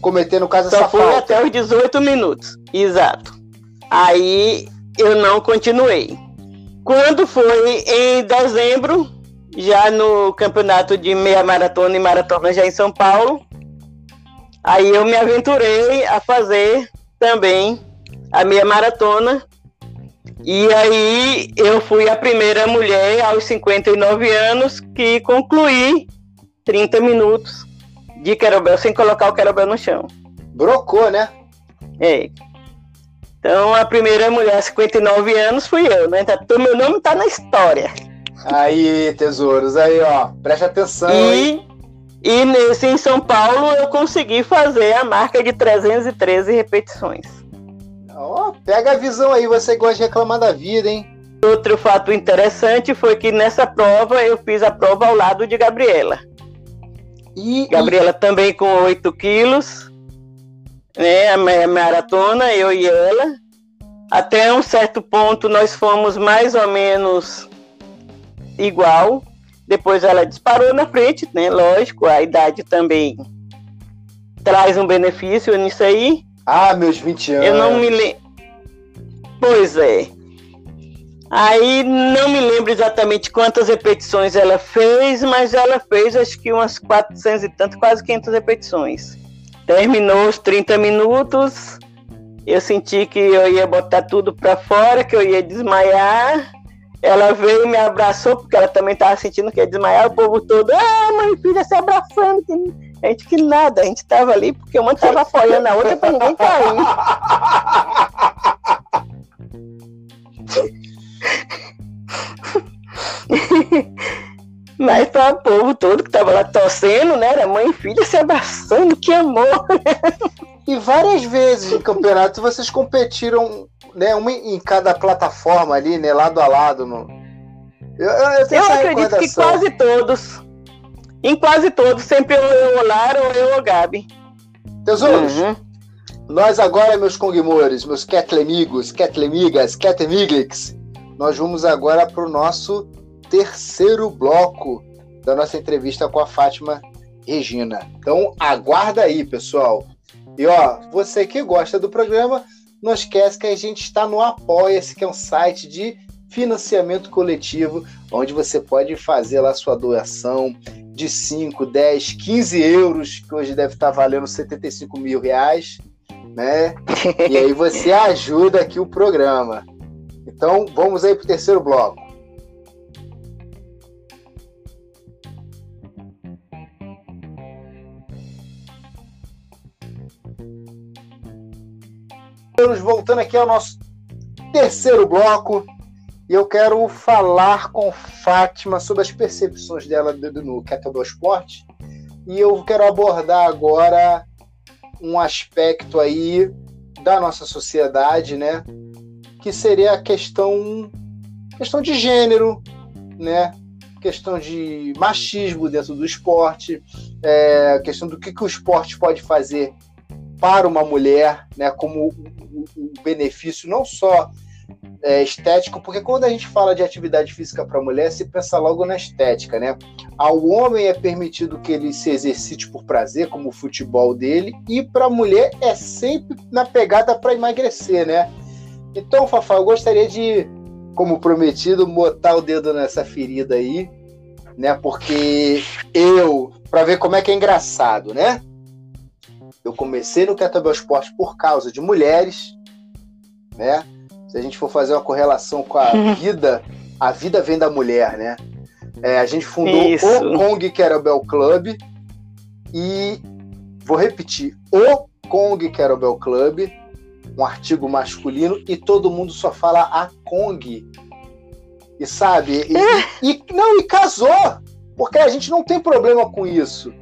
cometer, no caso, Só essa foi falta. até os 18 minutos. Exato. Aí eu não continuei. Quando foi em dezembro, já no campeonato de meia maratona e maratona já em São Paulo, aí eu me aventurei a fazer também a meia maratona. E aí eu fui a primeira mulher aos 59 anos que concluí 30 minutos de querobel sem colocar o querobel no chão. Brocou, né? É. Então a primeira mulher, 59 anos, fui eu, né? Então, meu nome tá na história. Aí, tesouros, aí, ó, preste atenção. E, e nesse em São Paulo eu consegui fazer a marca de 313 repetições. Ó, pega a visão aí, você gosta de reclamar da vida, hein? Outro fato interessante foi que nessa prova eu fiz a prova ao lado de Gabriela. E, Gabriela e... também com 8 quilos né, a maratona, eu e ela. Até um certo ponto nós fomos mais ou menos igual. Depois ela disparou na frente, né? Lógico, a idade também traz um benefício nisso aí. Ah, meus 20 anos. Eu não me lembro. Pois é. Aí não me lembro exatamente quantas repetições ela fez, mas ela fez acho que umas 400 e tanto, quase 500 repetições. Terminou os 30 minutos, eu senti que eu ia botar tudo para fora, que eu ia desmaiar. Ela veio e me abraçou, porque ela também estava sentindo que ia desmaiar. O povo todo, ah, mãe, filha, se abraçando. A gente que nada, a gente estava ali porque uma estava apoiando a outra para ninguém cair. Mas para o povo todo que estava lá torcendo, né? Era mãe e filha se abraçando, que amor! E várias vezes no campeonato vocês competiram, né? Uma em cada plataforma ali, né? Lado a lado. No... Eu, eu, eu, eu acredito que quase todos. Em quase todos, sempre eu o Lara ou eu o Gabi. Tesouros, uhum. nós agora, meus Kongmores, meus Ketlemigos, Ketlemigas, Ketlemigix, nós vamos agora para o nosso terceiro bloco da nossa entrevista com a Fátima Regina. Então aguarda aí, pessoal. E ó, você que gosta do programa, não esquece que a gente está no Apoia-se, que é um site de financiamento coletivo, onde você pode fazer lá sua doação de 5, 10, 15 euros, que hoje deve estar valendo 75 mil reais, né? E aí você ajuda aqui o programa. Então vamos aí para o terceiro bloco. Estamos voltando aqui ao nosso terceiro bloco e eu quero falar com Fátima sobre as percepções dela no Kettlebell Sport e eu quero abordar agora um aspecto aí da nossa sociedade, né, que seria a questão questão de gênero, né, questão de machismo dentro do esporte, é, questão do que, que o esporte pode fazer para uma mulher, né, como um benefício não só é, estético, porque quando a gente fala de atividade física para mulher, se pensa logo na estética, né? Ao homem é permitido que ele se exercite por prazer, como o futebol dele, e para a mulher é sempre na pegada para emagrecer, né? Então, Fafá, eu gostaria de, como prometido, botar o dedo nessa ferida aí, né? Porque eu, para ver como é que é engraçado, né? Eu comecei no Kettlebell Esporte por causa de mulheres, né? Se a gente for fazer uma correlação com a vida, a vida vem da mulher, né? É, a gente fundou Isso. o Kong Kettlebell Club e vou repetir, o Kong Kettlebell Club, um artigo masculino e todo mundo só fala a Kong. E sabe? E, e, e não, e casou! Porque a gente não tem problema com isso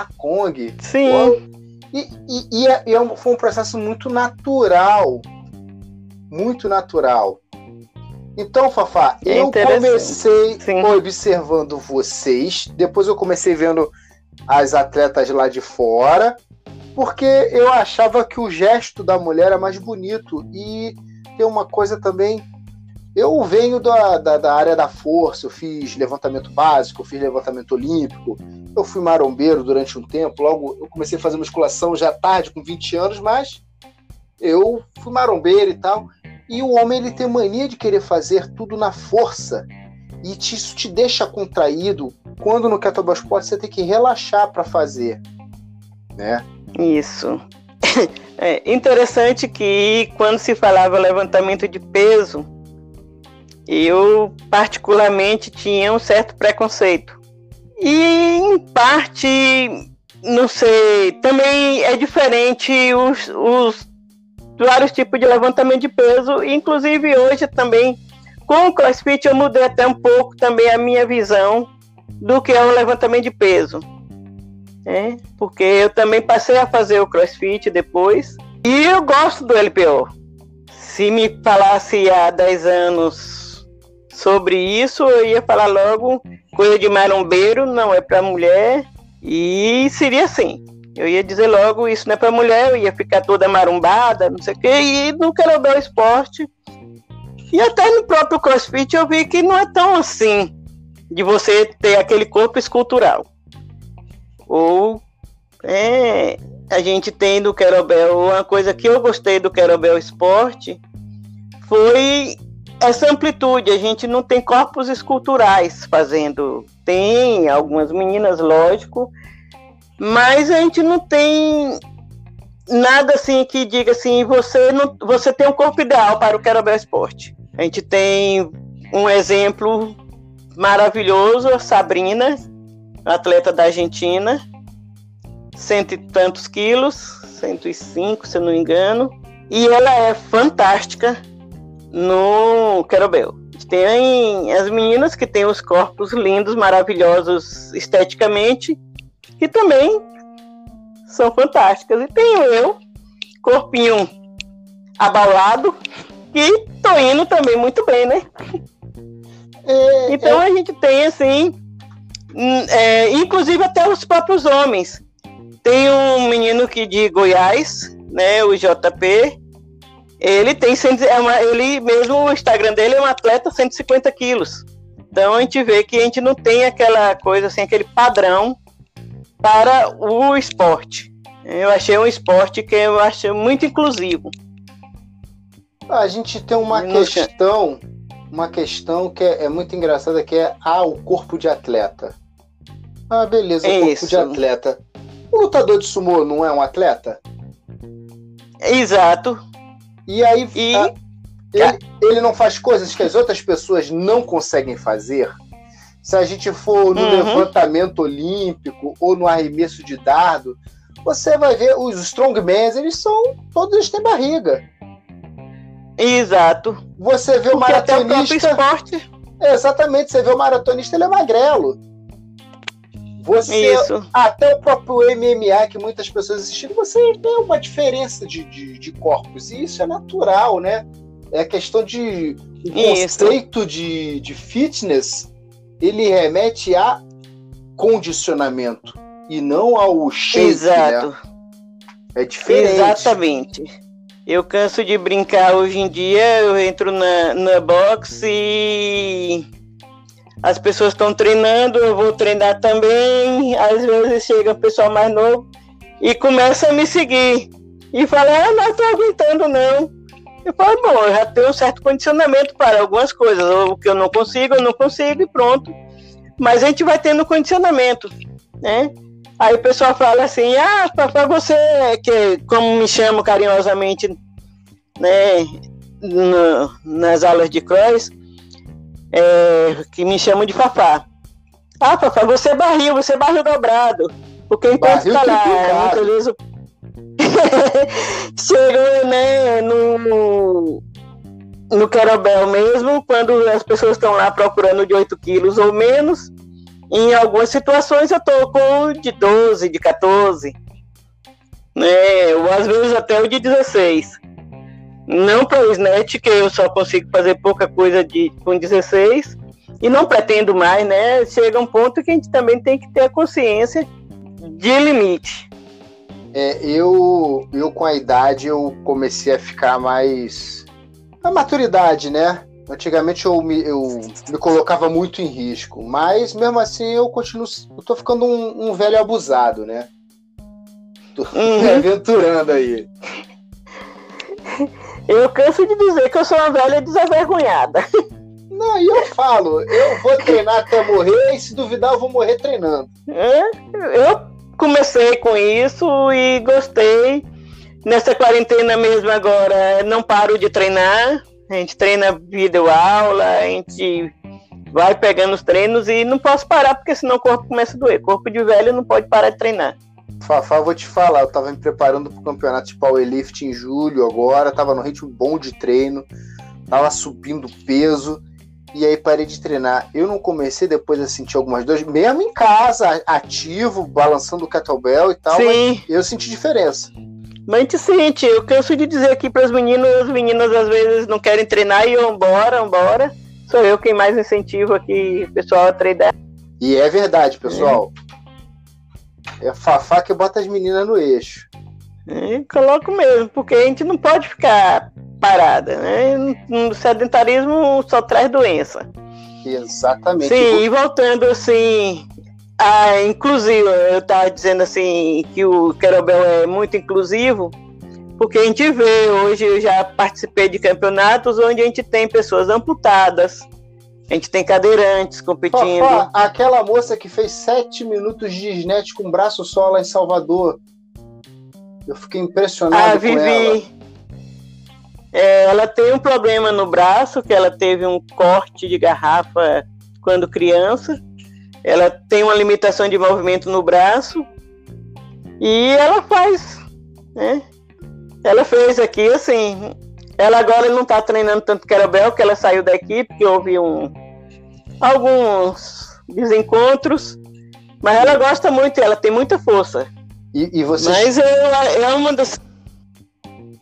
a Kong. Sim. Pô, e, e, e, é, e, é foi um processo muito natural. Muito natural. Então, Fafá, é eu comecei Sim. observando vocês, depois eu comecei vendo as atletas lá de fora, porque eu achava que o gesto da mulher era mais bonito. E tem uma coisa também. Eu venho da, da, da área da força, eu fiz levantamento básico, eu fiz levantamento olímpico, eu fui marombeiro durante um tempo, logo eu comecei a fazer musculação já tarde, com 20 anos, mas eu fui marombeiro e tal. E o homem ele tem mania de querer fazer tudo na força. E isso te deixa contraído. Quando no kettlebell sport você tem que relaxar para fazer, né? Isso. É interessante que quando se falava levantamento de peso, eu particularmente tinha um certo preconceito. E em parte, não sei, também é diferente os, os vários tipos de levantamento de peso, inclusive hoje também com o CrossFit eu mudei até um pouco também a minha visão do que é o levantamento de peso. É, porque eu também passei a fazer o CrossFit depois e eu gosto do LPO. Se me falasse há 10 anos sobre isso, eu ia falar logo coisa de marombeiro, não é para mulher e seria assim. Eu ia dizer logo, isso não é para mulher, eu ia ficar toda marumbada, não sei o quê, e no Querobel Esporte. E até no próprio CrossFit eu vi que não é tão assim, de você ter aquele corpo escultural. Ou é, a gente tem do Querobel, uma coisa que eu gostei do Querobel Esporte foi essa amplitude. A gente não tem corpos esculturais fazendo. Tem algumas meninas, lógico, mas a gente não tem nada assim que diga assim, você não, você tem um corpo ideal para o Querobel Esporte. A gente tem um exemplo maravilhoso, a Sabrina, atleta da Argentina, cento e tantos quilos, 105, se eu não me engano, e ela é fantástica no Querobel. Tem as meninas que têm os corpos lindos, maravilhosos esteticamente, que também são fantásticas. E tenho eu, corpinho abalado, e tô indo também muito bem, né? É, então é... a gente tem assim, hum, é, inclusive até os próprios homens. Tem um menino que de Goiás, né, o JP, ele tem é uma, ele mesmo o Instagram dele é um atleta 150 quilos. Então a gente vê que a gente não tem aquela coisa assim, aquele padrão para o esporte. Eu achei um esporte que eu achei muito inclusivo. A gente tem uma questão, uma questão que é, é, muito engraçada, que é ah, o corpo de atleta. Ah, beleza, o corpo de atleta. O lutador de sumô não é um atleta? Exato. E aí e... A, ele, ele não faz coisas que as outras pessoas não conseguem fazer? Se a gente for no uhum. levantamento olímpico ou no arremesso de dardo, você vai ver os strongmans, eles são. Todos eles têm barriga. Exato. Você vê o Porque maratonista. esporte. exatamente, você vê o maratonista, ele é magrelo. Você, Isso. até o próprio MMA que muitas pessoas assistiram, você vê uma diferença de, de, de corpos. E isso é natural, né? É questão de. O conceito de, de fitness ele remete a condicionamento e não ao shape, né? Exato. Né? É diferente. Exatamente. Eu canso de brincar hoje em dia, eu entro na, na box e as pessoas estão treinando, eu vou treinar também. Às vezes chega o pessoal mais novo e começa a me seguir. E fala, ah, não estou aguentando não. Eu falo, bom, eu já tenho um certo condicionamento para algumas coisas. O que eu não consigo, eu não consigo e pronto. Mas a gente vai tendo condicionamento, né? Aí o pessoal fala assim, ah, para você, que como me chamo carinhosamente, né, no, nas aulas de cross, é, que me chamam de Fafá. Ah, Fafá, você é barril, você é barril dobrado. Porque enquanto está lá, beleza, chegou né, no, no Querobel mesmo, quando as pessoas estão lá procurando de 8 quilos ou menos, em algumas situações eu tô com de 12, de 14, né, ou às vezes até o de 16. Não para o SNET, que eu só consigo fazer pouca coisa de, com 16, e não pretendo mais, né? Chega um ponto que a gente também tem que ter a consciência de limite. É, eu, eu com a idade eu comecei a ficar mais. A maturidade, né? Antigamente eu me, eu me colocava muito em risco, mas mesmo assim eu continuo. Eu tô ficando um, um velho abusado, né? Tô uhum. me aventurando aí. Eu canso de dizer que eu sou uma velha desavergonhada. Não, e eu falo, eu vou treinar até morrer e se duvidar eu vou morrer treinando. É, eu comecei com isso e gostei. Nessa quarentena mesmo agora não paro de treinar. A gente treina vídeo aula, a gente vai pegando os treinos e não posso parar porque senão o corpo começa a doer. Corpo de velho não pode parar de treinar. Fafá, vou te falar, eu tava me preparando pro campeonato de powerlift em julho agora, tava no ritmo bom de treino, tava subindo peso e aí parei de treinar. Eu não comecei depois a sentir algumas dores, mesmo em casa, ativo, balançando o kettlebell e tal, Sim. eu senti diferença. Mas a gente sente, eu canso de dizer aqui para os meninos, as meninas às vezes não querem treinar e eu, embora, embora. Sou eu quem mais incentivo aqui o pessoal a treinar. E é verdade, pessoal. É, é Fafá que bota as meninas no eixo. É, coloco mesmo, porque a gente não pode ficar parada, né? O sedentarismo só traz doença. Exatamente. Sim, e voltando assim, a inclusive, eu estava dizendo assim que o Querobel é muito inclusivo, porque a gente vê hoje, eu já participei de campeonatos onde a gente tem pessoas amputadas, a gente tem cadeirantes competindo. Ó, aquela moça que fez sete minutos de snatch com braço só lá em Salvador. Eu fiquei impressionado ah, Vivi, ela. É, ela tem um problema no braço, que ela teve um corte de garrafa quando criança. Ela tem uma limitação de movimento no braço. E ela faz, né? Ela fez aqui, assim. Ela agora não está treinando tanto querobel, que ela saiu da equipe, que houve um, alguns desencontros. Mas ela gosta muito, ela tem muita força. E, e você... Mas é, é uma das.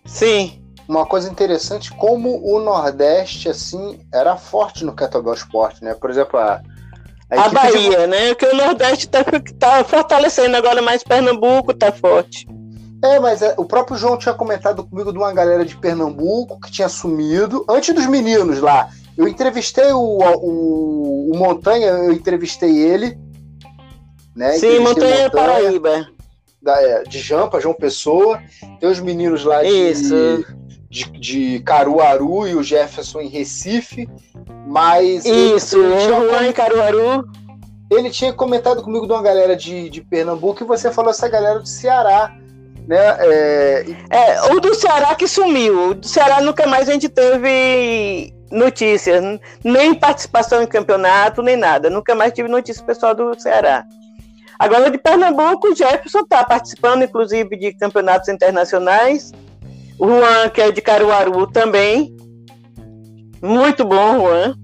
Sim uma coisa interessante como o Nordeste assim era forte no kettlebell sport, né? Por exemplo, a a, a Bahia, de... né? Que o Nordeste tá, tá fortalecendo agora mais Pernambuco tá forte. É, mas é, o próprio João tinha comentado comigo de uma galera de Pernambuco que tinha sumido antes dos meninos lá. Eu entrevistei o, o, o Montanha, eu entrevistei ele. Né? Sim, Montanha, Montanha Paraíba. Da, é, de Jampa, João Pessoa. Tem os meninos lá de, de, de Caruaru e o Jefferson em Recife, mas. Isso, o Juan em Caruaru. Ele tinha comentado comigo de uma galera de, de Pernambuco e você falou essa galera do Ceará. Né? É... é, o do Ceará que sumiu. O do Ceará nunca mais a gente teve notícias, nem participação em campeonato, nem nada. Nunca mais tive notícia pessoal do Ceará. Agora, de Pernambuco, o Jefferson está participando, inclusive, de campeonatos internacionais. O Juan, que é de Caruaru também. Muito bom, Juan.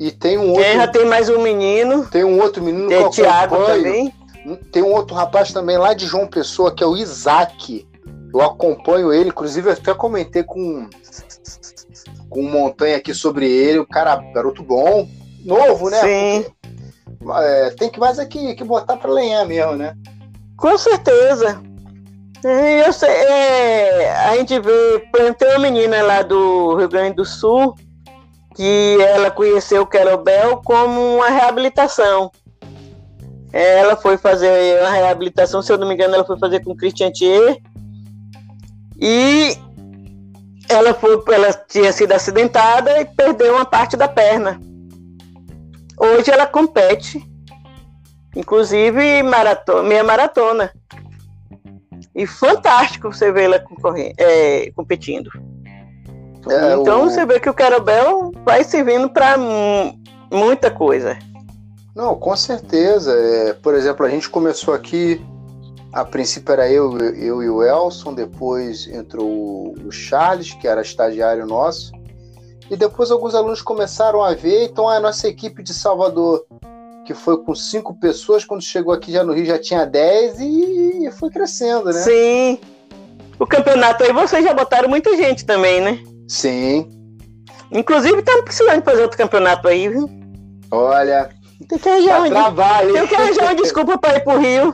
E tem um outro. já tem mais um menino. Tem um outro menino tem que Thiago também. Tem um outro rapaz também lá de João Pessoa, que é o Isaac. Eu acompanho ele, inclusive eu até comentei com, com um montanha aqui sobre ele. O cara, garoto bom, novo, né? Sim. É, tem que mais aqui que botar para lenhar mesmo, né? Com certeza. Eu sei, é, a gente vê, tem uma menina lá do Rio Grande do Sul que ela conheceu o Querobel como uma reabilitação. Ela foi fazer uma reabilitação, se eu não me engano, ela foi fazer com Christian Thier. E ela foi, ela tinha sido acidentada e perdeu uma parte da perna. Hoje ela compete, inclusive maratona, meia maratona. E fantástico você vê ela é, competindo. É, então o... você vê que o Carabel vai servindo para muita coisa. Não, com certeza. É, por exemplo, a gente começou aqui, a princípio era eu, eu e o Elson, depois entrou o Charles, que era estagiário nosso, e depois alguns alunos começaram a ver, então a nossa equipe de Salvador que foi com cinco pessoas, quando chegou aqui já no Rio já tinha dez e foi crescendo, né? Sim. O campeonato aí vocês já botaram muita gente também, né? Sim. Inclusive estamos precisando fazer outro campeonato aí, viu? Olha. Tem que arranjar, um, trabalho. Tem que arranjar uma desculpa para ir pro Rio.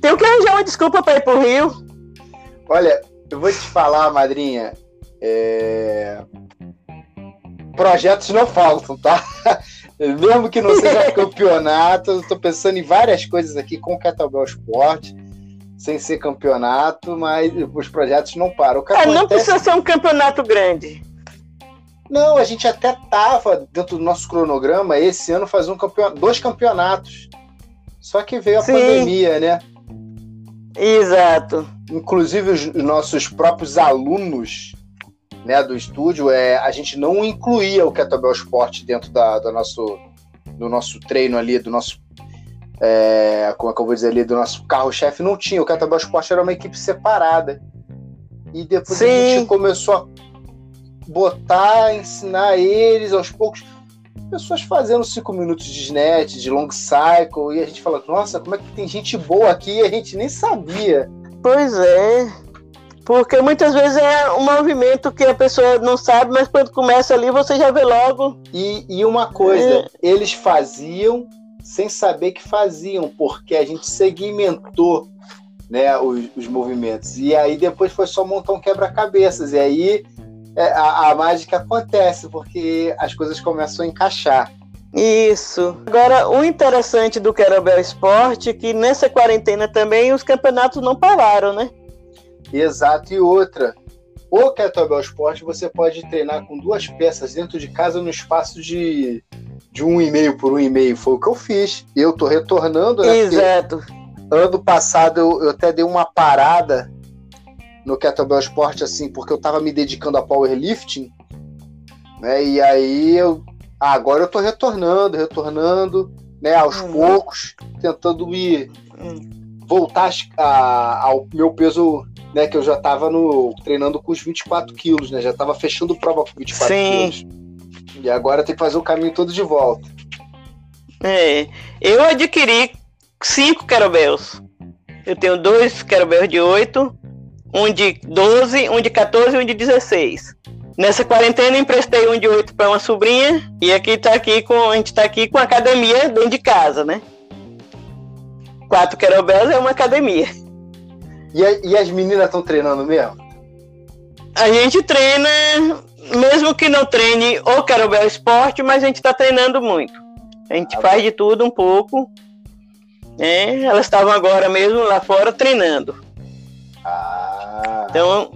Tenho que arranjar uma desculpa para ir pro Rio. Olha, eu vou te falar, madrinha. É... Projetos não faltam, tá? Mesmo que não seja campeonato, eu tô pensando em várias coisas aqui com o Kettlebell Sport, sem ser campeonato, mas os projetos não param. É, não precisa ser um campeonato grande. Não, a gente até tava dentro do nosso cronograma esse ano fazer um campeonato, dois campeonatos. Só que veio a Sim. pandemia, né? Exato. Inclusive os nossos próprios alunos né, do estúdio, é, a gente não incluía o Kettlebell Sport dentro da, do, nosso, do nosso treino ali, do nosso. É, como é que eu vou dizer ali, do nosso carro-chefe, não tinha. O Kettlebell Sport era uma equipe separada. E depois Sim. a gente começou a botar, ensinar eles aos poucos. Pessoas fazendo cinco minutos de snatch, de long cycle, e a gente fala, nossa, como é que tem gente boa aqui e a gente nem sabia. Pois é. Porque muitas vezes é um movimento que a pessoa não sabe, mas quando começa ali você já vê logo. E, e uma coisa, é. eles faziam sem saber que faziam, porque a gente segmentou né, os, os movimentos. E aí depois foi só montar um quebra-cabeças. E aí a, a mágica acontece, porque as coisas começam a encaixar. Isso. Agora, o interessante do Querobel Esporte é que nessa quarentena também os campeonatos não pararam, né? Exato. E outra, o Kettlebell Sport você pode treinar com duas peças dentro de casa no espaço de, de um e meio por um e meio. Foi o que eu fiz. Eu tô retornando, né? Exato. Ano passado eu, eu até dei uma parada no Kettlebell Sport, assim, porque eu tava me dedicando a powerlifting, né? E aí eu. Ah, agora eu tô retornando, retornando, né? Aos uhum. poucos, tentando me voltar a, ao meu peso né, que eu já estava no, treinando com os 24 quilos, né? Já estava fechando prova com 24 Sim. quilos. E agora tem que fazer o caminho todo de volta. É, eu adquiri cinco kettlebells. Eu tenho dois kettlebells de 8, um de 12, um de 14 e um de 16. Nessa quarentena emprestei um de 8 para uma sobrinha e aqui tá aqui com a gente tá aqui com academia dentro de casa, né? Quatro kettlebells é uma academia. E, a, e as meninas estão treinando mesmo? A gente treina, mesmo que não treine o Carobel Esporte, mas a gente está treinando muito. A gente ah, faz de tudo um pouco. Né? Elas estavam agora mesmo lá fora treinando. Ah. Então,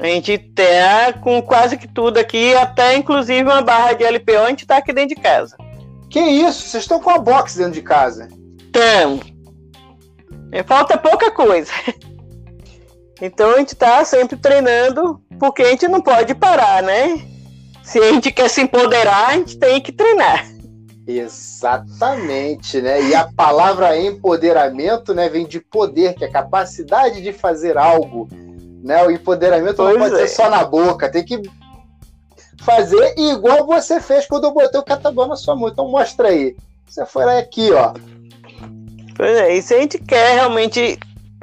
a gente tá com quase que tudo aqui, até inclusive uma barra de LPO, a gente tá aqui dentro de casa. Que isso? Vocês estão com a box dentro de casa? É, falta pouca coisa. Então a gente está sempre treinando, porque a gente não pode parar, né? Se a gente quer se empoderar, a gente tem que treinar. Exatamente, né? E a palavra empoderamento, né, vem de poder, que é a capacidade de fazer algo, né? O empoderamento pois não pode é. ser só na boca, tem que fazer igual você fez quando eu botei o catabão na sua mão. Então mostra aí. Você foi lá aqui, ó. Pois é, e se a gente quer realmente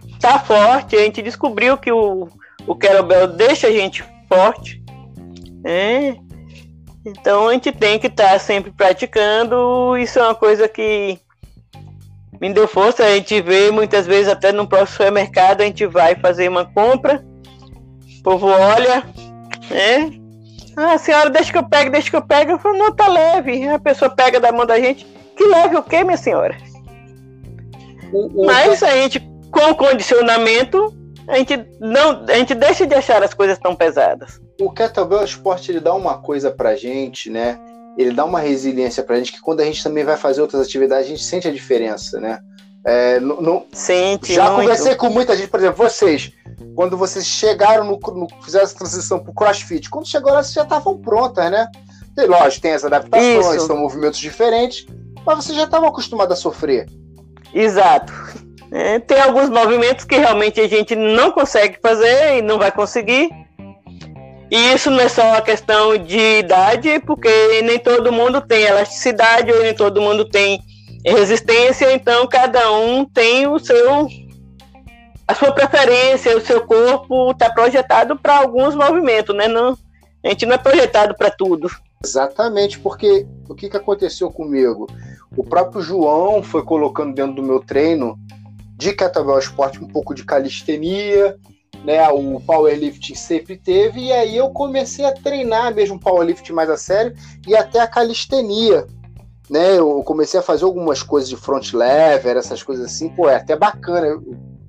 estar tá forte, a gente descobriu que o, o Querobel deixa a gente forte, né? Então a gente tem que estar tá sempre praticando. Isso é uma coisa que me deu força. A gente vê muitas vezes até no próximo supermercado, a gente vai fazer uma compra, o povo olha, né? Ah, senhora, deixa que eu pegue, deixa que eu pegue. Eu falo, não, tá leve. A pessoa pega da mão da gente. Que leve o quê, minha senhora? O, o... Mas a gente, com o condicionamento, a gente não, a gente deixa de achar as coisas tão pesadas. O kettlebell esporte ele dá uma coisa pra gente, né? Ele dá uma resiliência pra gente que quando a gente também vai fazer outras atividades, a gente sente a diferença, né? É, não, não... Sente. Já muito. conversei com muita gente, por exemplo, vocês, quando vocês chegaram no, no fizeram essa transição pro CrossFit, quando chegou lá, vocês já estavam prontas, né? E, lógico, tem as adaptações, Isso. são movimentos diferentes, mas vocês já estavam acostumados a sofrer. Exato. É, tem alguns movimentos que realmente a gente não consegue fazer e não vai conseguir. E isso não é só uma questão de idade, porque nem todo mundo tem elasticidade, ou nem todo mundo tem resistência, então cada um tem o seu a sua preferência, o seu corpo está projetado para alguns movimentos, né? Não, a gente não é projetado para tudo. Exatamente, porque o que, que aconteceu comigo? O próprio João foi colocando dentro do meu treino de kettlebell esporte, um pouco de calistenia, né? O powerlifting sempre teve, e aí eu comecei a treinar mesmo powerlifting mais a sério e até a calistenia. Né, eu comecei a fazer algumas coisas de front lever, essas coisas assim, pô, é até bacana.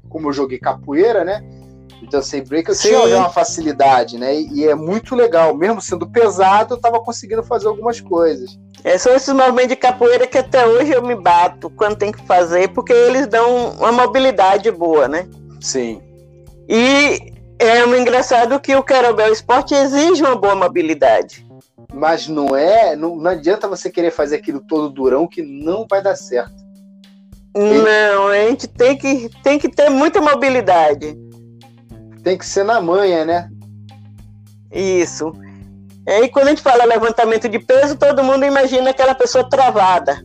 Como eu joguei capoeira, né? Então, sem break, eu Sim. tinha uma facilidade, né? E, é muito legal. Mesmo sendo pesado, eu tava conseguindo fazer algumas coisas. É, são esses movimentos de capoeira que até hoje eu me bato quando tem que fazer, porque eles dão uma mobilidade boa, né? Sim. E é um engraçado que o kettlebell esporte exige uma boa mobilidade. Mas não é, não, não adianta você querer fazer aquilo todo durão que não vai dar certo. Não, a gente tem que, tem que ter muita mobilidade. Tem que ser na manha, né? Isso. E quando a gente fala levantamento de peso, todo mundo imagina aquela pessoa travada.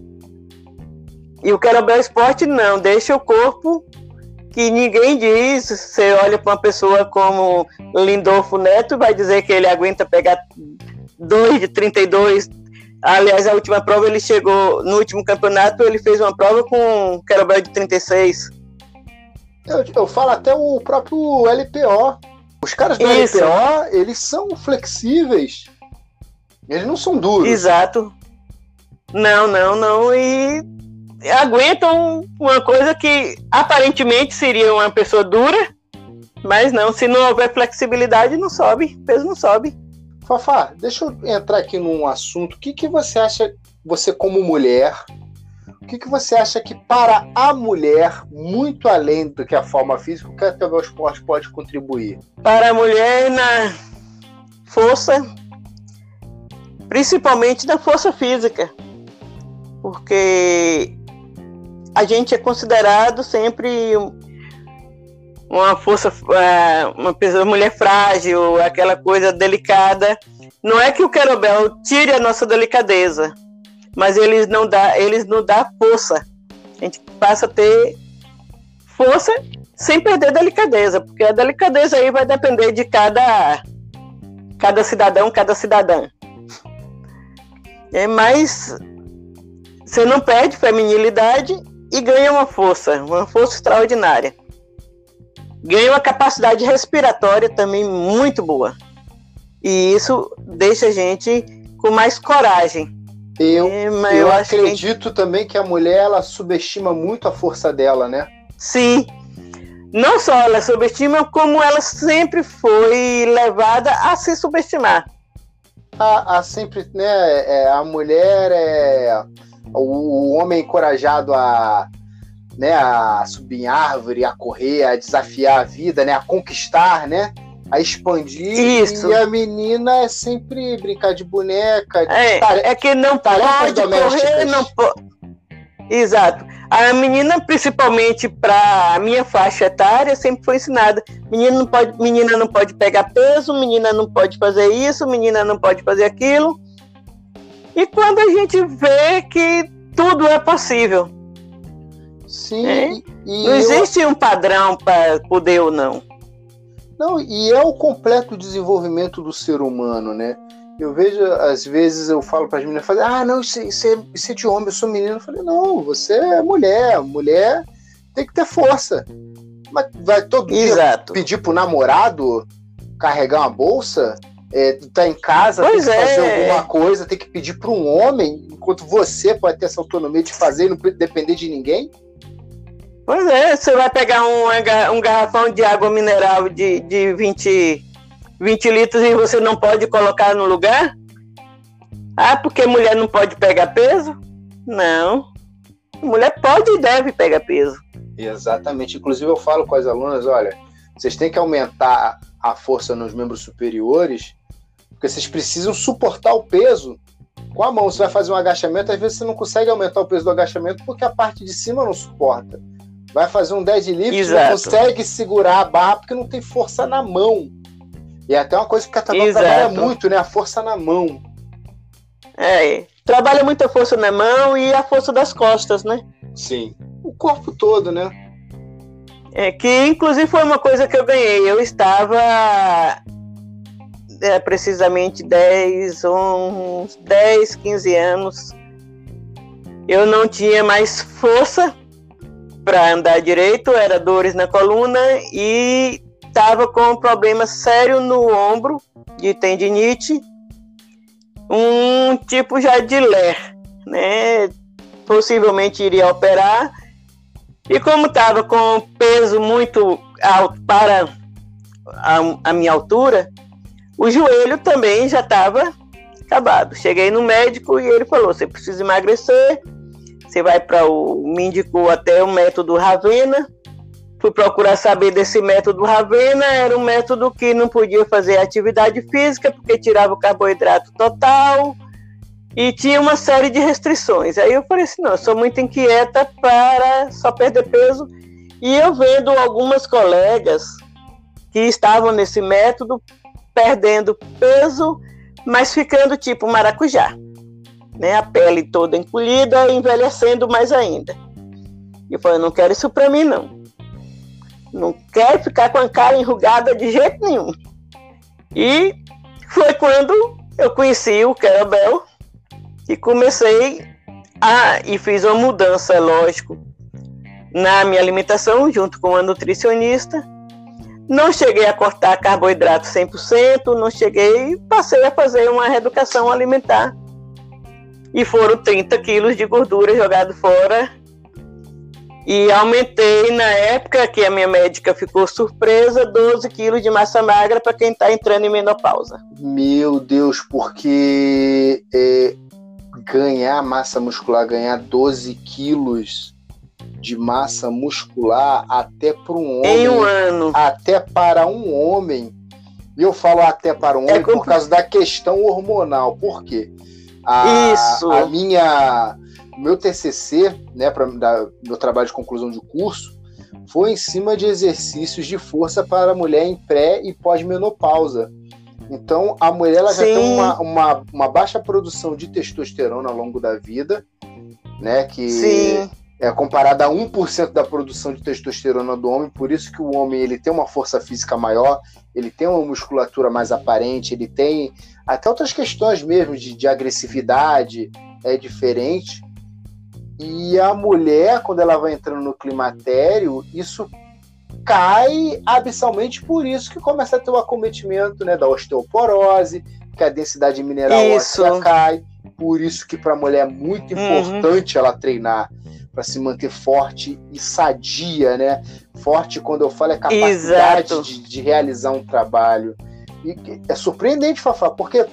E o kettlebell esporte não, deixa o corpo que ninguém diz. Você olha para uma pessoa como Lindolfo Neto, vai dizer que ele aguenta pegar 2 de 32. Aliás, a última prova ele chegou, no último campeonato, ele fez uma prova com kettlebell de 36. Eu, eu falo até o próprio LPO. Os caras do Isso. LPO, eles são flexíveis. Eles não são duros. Exato. Não, não, não. E aguentam uma coisa que aparentemente seria uma pessoa dura, mas não, se não houver flexibilidade, não sobe, peso não sobe. Fafá, deixa eu entrar aqui num assunto. O que, que você acha, você como mulher, o que, que você acha que para a mulher, muito além do que a forma física, o que até o esporte pode contribuir? Para a mulher na força, principalmente na força física, porque a gente é considerado sempre uma força, é, uma pessoa, mulher frágil, aquela coisa delicada. Não é que o querobel tire a nossa delicadeza, mas eles não dá, eles não dá força. A gente passa a ter força sem perder delicadeza, porque a delicadeza aí vai depender de cada cada cidadão, cada cidadã. É, mas você não perde feminilidade e ganha uma força, uma força extraordinária. Ganha uma capacidade respiratória também muito boa. E isso deixa a gente com mais coragem. Eu, é, eu, eu acredito que... também que a mulher ela subestima muito a força dela, né? Sim. Não só ela subestima, como ela sempre foi levada a se subestimar. A, a sempre, né? É, a mulher é o, homem encorajado a, né, a subir em árvore, a correr, a desafiar a vida, né, a conquistar, né, a expandir. Isso. E a menina é sempre brincar de boneca. De é, é que não pode correr, não pode. Exato. A menina, principalmente para a minha faixa etária, sempre foi ensinada: menina não pode, menina não pode pegar peso, menina não pode fazer isso, menina não pode fazer aquilo. E quando a gente vê que tudo é possível. Sim. É? não existe eu... um padrão para poder ou não. Não, e é o completo desenvolvimento do ser humano, né? Eu vejo, às vezes, eu falo para as meninas, falo, ah, não, isso, isso, é, isso é de homem, eu sou menino. Eu falei, não, você é mulher, mulher tem que ter força. Mas vai todo Exato. dia pedir pro namorado carregar uma bolsa? É, tá em casa, pois tem que é. fazer alguma coisa, tem que pedir para um homem, enquanto você pode ter essa autonomia de fazer e não depender de ninguém? Pois é, você vai pegar um, um garrafão de água mineral de, de 20, 20 litros e você não pode colocar no lugar? Ah, porque mulher não pode pegar peso? Não. Mulher pode e deve pegar peso. Exatamente. Inclusive, eu falo com as alunas: olha, vocês têm que aumentar a força nos membros superiores porque vocês precisam suportar o peso com a mão. Você vai fazer um agachamento, às vezes você não consegue aumentar o peso do agachamento porque a parte de cima não suporta. Vai fazer um deadlift, não consegue segurar a barra porque não tem força na mão. E é até uma coisa que o Catabal trabalha muito, né? A força na mão. É, trabalha muito a força na mão e a força das costas, né? Sim. O corpo todo, né? É, que inclusive foi uma coisa que eu ganhei. Eu estava é, precisamente 10, uns 10, 15 anos. Eu não tinha mais força para andar direito, era dores na coluna e estava com um problema sério no ombro de tendinite, um tipo já de ler, né? Possivelmente iria operar. E como estava com peso muito alto para a, a minha altura, o joelho também já estava acabado. Cheguei no médico e ele falou: você precisa emagrecer, você vai para o. me indicou até o método Ravena. Fui procurar saber desse método Ravena, era um método que não podia fazer atividade física, porque tirava o carboidrato total e tinha uma série de restrições. Aí eu falei assim: não, eu sou muito inquieta para só perder peso. E eu vendo algumas colegas que estavam nesse método perdendo peso, mas ficando tipo maracujá, né? A pele toda encolhida, envelhecendo mais ainda. E eu falei, não quero isso para mim não. Não quero ficar com a cara enrugada de jeito nenhum. E foi quando eu conheci o Carabel e comecei a e fiz uma mudança, lógico, na minha alimentação junto com a nutricionista não cheguei a cortar carboidrato 100%, não cheguei, passei a fazer uma reeducação alimentar. E foram 30 quilos de gordura jogado fora. E aumentei na época que a minha médica ficou surpresa, 12 quilos de massa magra para quem está entrando em menopausa. Meu Deus, porque é, ganhar massa muscular, ganhar 12 quilos de massa muscular até para um homem. Em um ano. Até para um homem. E eu falo até para um é homem por causa da questão hormonal. Por quê? A, Isso. A minha. Meu TCC, né, para meu trabalho de conclusão de curso, foi em cima de exercícios de força para a mulher em pré e pós-menopausa. Então, a mulher ela já tem uma, uma, uma, baixa produção de testosterona ao longo da vida, né? Que Sim é, comparada a 1% da produção de testosterona do homem, por isso que o homem ele tem uma força física maior, ele tem uma musculatura mais aparente, ele tem até outras questões mesmo de, de agressividade, é diferente. E a mulher, quando ela vai entrando no climatério, isso cai abissalmente, por isso que começa a ter o acometimento né, da osteoporose, que a densidade mineral óssea cai, por isso que para a mulher é muito uhum. importante uhum. ela treinar para se manter forte e sadia, né? Forte, quando eu falo, é capacidade de, de, realizar um trabalho. E é surpreendente, Fafá, porque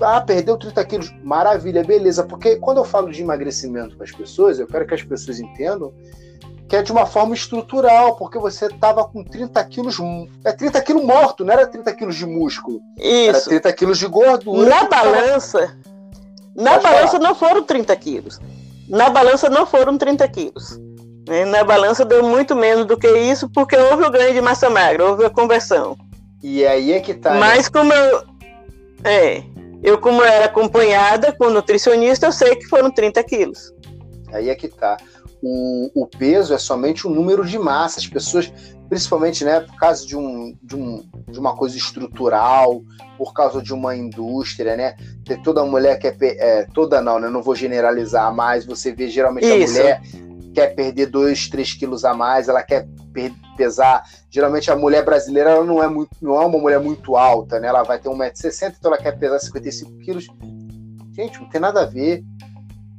ah, perdeu 30 quilos, maravilha, beleza. Porque quando eu falo de emagrecimento para as pessoas, eu quero que as pessoas entendam que é de uma forma estrutural, porque você estava com 30 quilos. É 30 quilos morto, não era 30 quilos de músculo. Isso. Era 30 quilos de gordura. Na balança. Na Pode balança falar. não foram 30 quilos. Na balança não foram 30 quilos. Né? Na balança deu muito menos do que isso, porque houve o ganho de massa magra, houve a conversão. E aí é que tá. Né? Mas né? como eu. É. Eu, como era acompanhada com nutricionista, eu sei que foram 30 quilos. Aí é que tá. O, o peso é somente o número de massa. As pessoas, principalmente né, por causa de, um, de, um, de uma coisa estrutural, por causa de uma indústria, né? Ter toda mulher quer. É, toda não, né? Não vou generalizar, mas você vê geralmente Isso. a mulher quer perder 2, 3 quilos a mais, ela quer pesar. Geralmente a mulher brasileira ela não é muito, não é uma mulher muito alta, né? Ela vai ter 1,60m, então ela quer pesar 55 quilos. Gente, não tem nada a ver.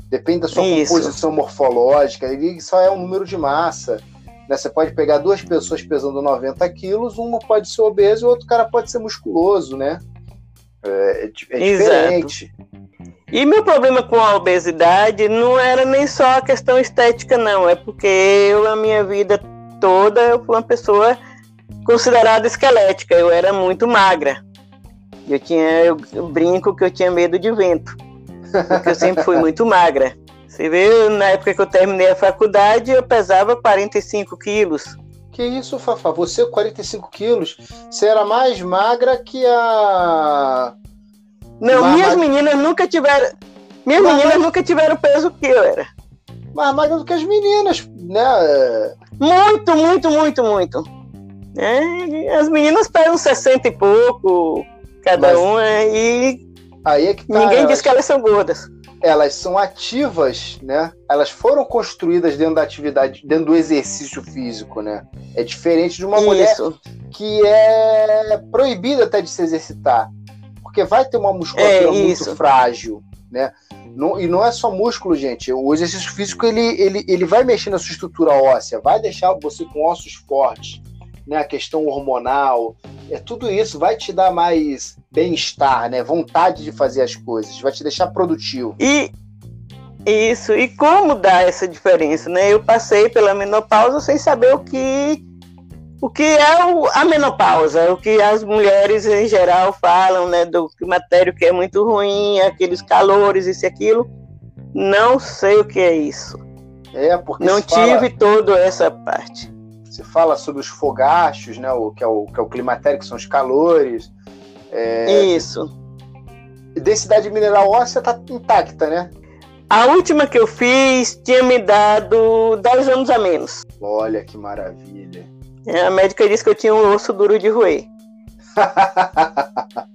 Depende da sua Isso. composição morfológica, ele só é um número de massa. Né? Você pode pegar duas pessoas pesando 90 quilos, uma pode ser obeso e o outro cara pode ser musculoso, né? É, é, é diferente. E meu problema com a obesidade não era nem só a questão estética, não. É porque eu, a minha vida toda, eu fui uma pessoa considerada esquelética. Eu era muito magra. Eu tinha, eu, eu brinco que eu tinha medo de vento, porque eu sempre fui muito magra. Você vê, na época que eu terminei a faculdade, eu pesava 45 quilos. Que isso, Fafá? Você, 45 quilos, você era mais magra que a. Não, minhas meninas nunca tiveram. Minhas meninas nunca tiveram peso que eu era. Mais magra do que as meninas, né? Muito, muito, muito, muito. É, as meninas pesam 60 e pouco, cada Mas... uma, e. Aí é que tá, Ninguém diz que elas são gordas. Elas são ativas, né? Elas foram construídas dentro da atividade, dentro do exercício físico, né? É diferente de uma Isso. mulher que é proibida até de se exercitar, porque vai ter uma musculatura é, muito frágil, né? Não, e não é só músculo, gente. O exercício físico ele, ele, ele vai mexer na sua estrutura óssea, vai deixar você com ossos fortes, né? A questão hormonal, é tudo isso vai te dar mais bem-estar, né? Vontade de fazer as coisas, vai te deixar produtivo. E isso, e como dá essa diferença, né? Eu passei pela menopausa sem saber o que o que é o, a menopausa, o que as mulheres em geral falam, né, do climatério que é muito ruim, aqueles calores, isso e aquilo. Não sei o que é isso. É, porque não tive fala... toda essa parte. Você fala sobre os fogachos, né, o que é o que é o climatério, que são os calores. É... Isso. Densidade mineral óssea está intacta, né? A última que eu fiz tinha me dado 10 anos a menos. Olha que maravilha. A médica disse que eu tinha um osso duro de roer.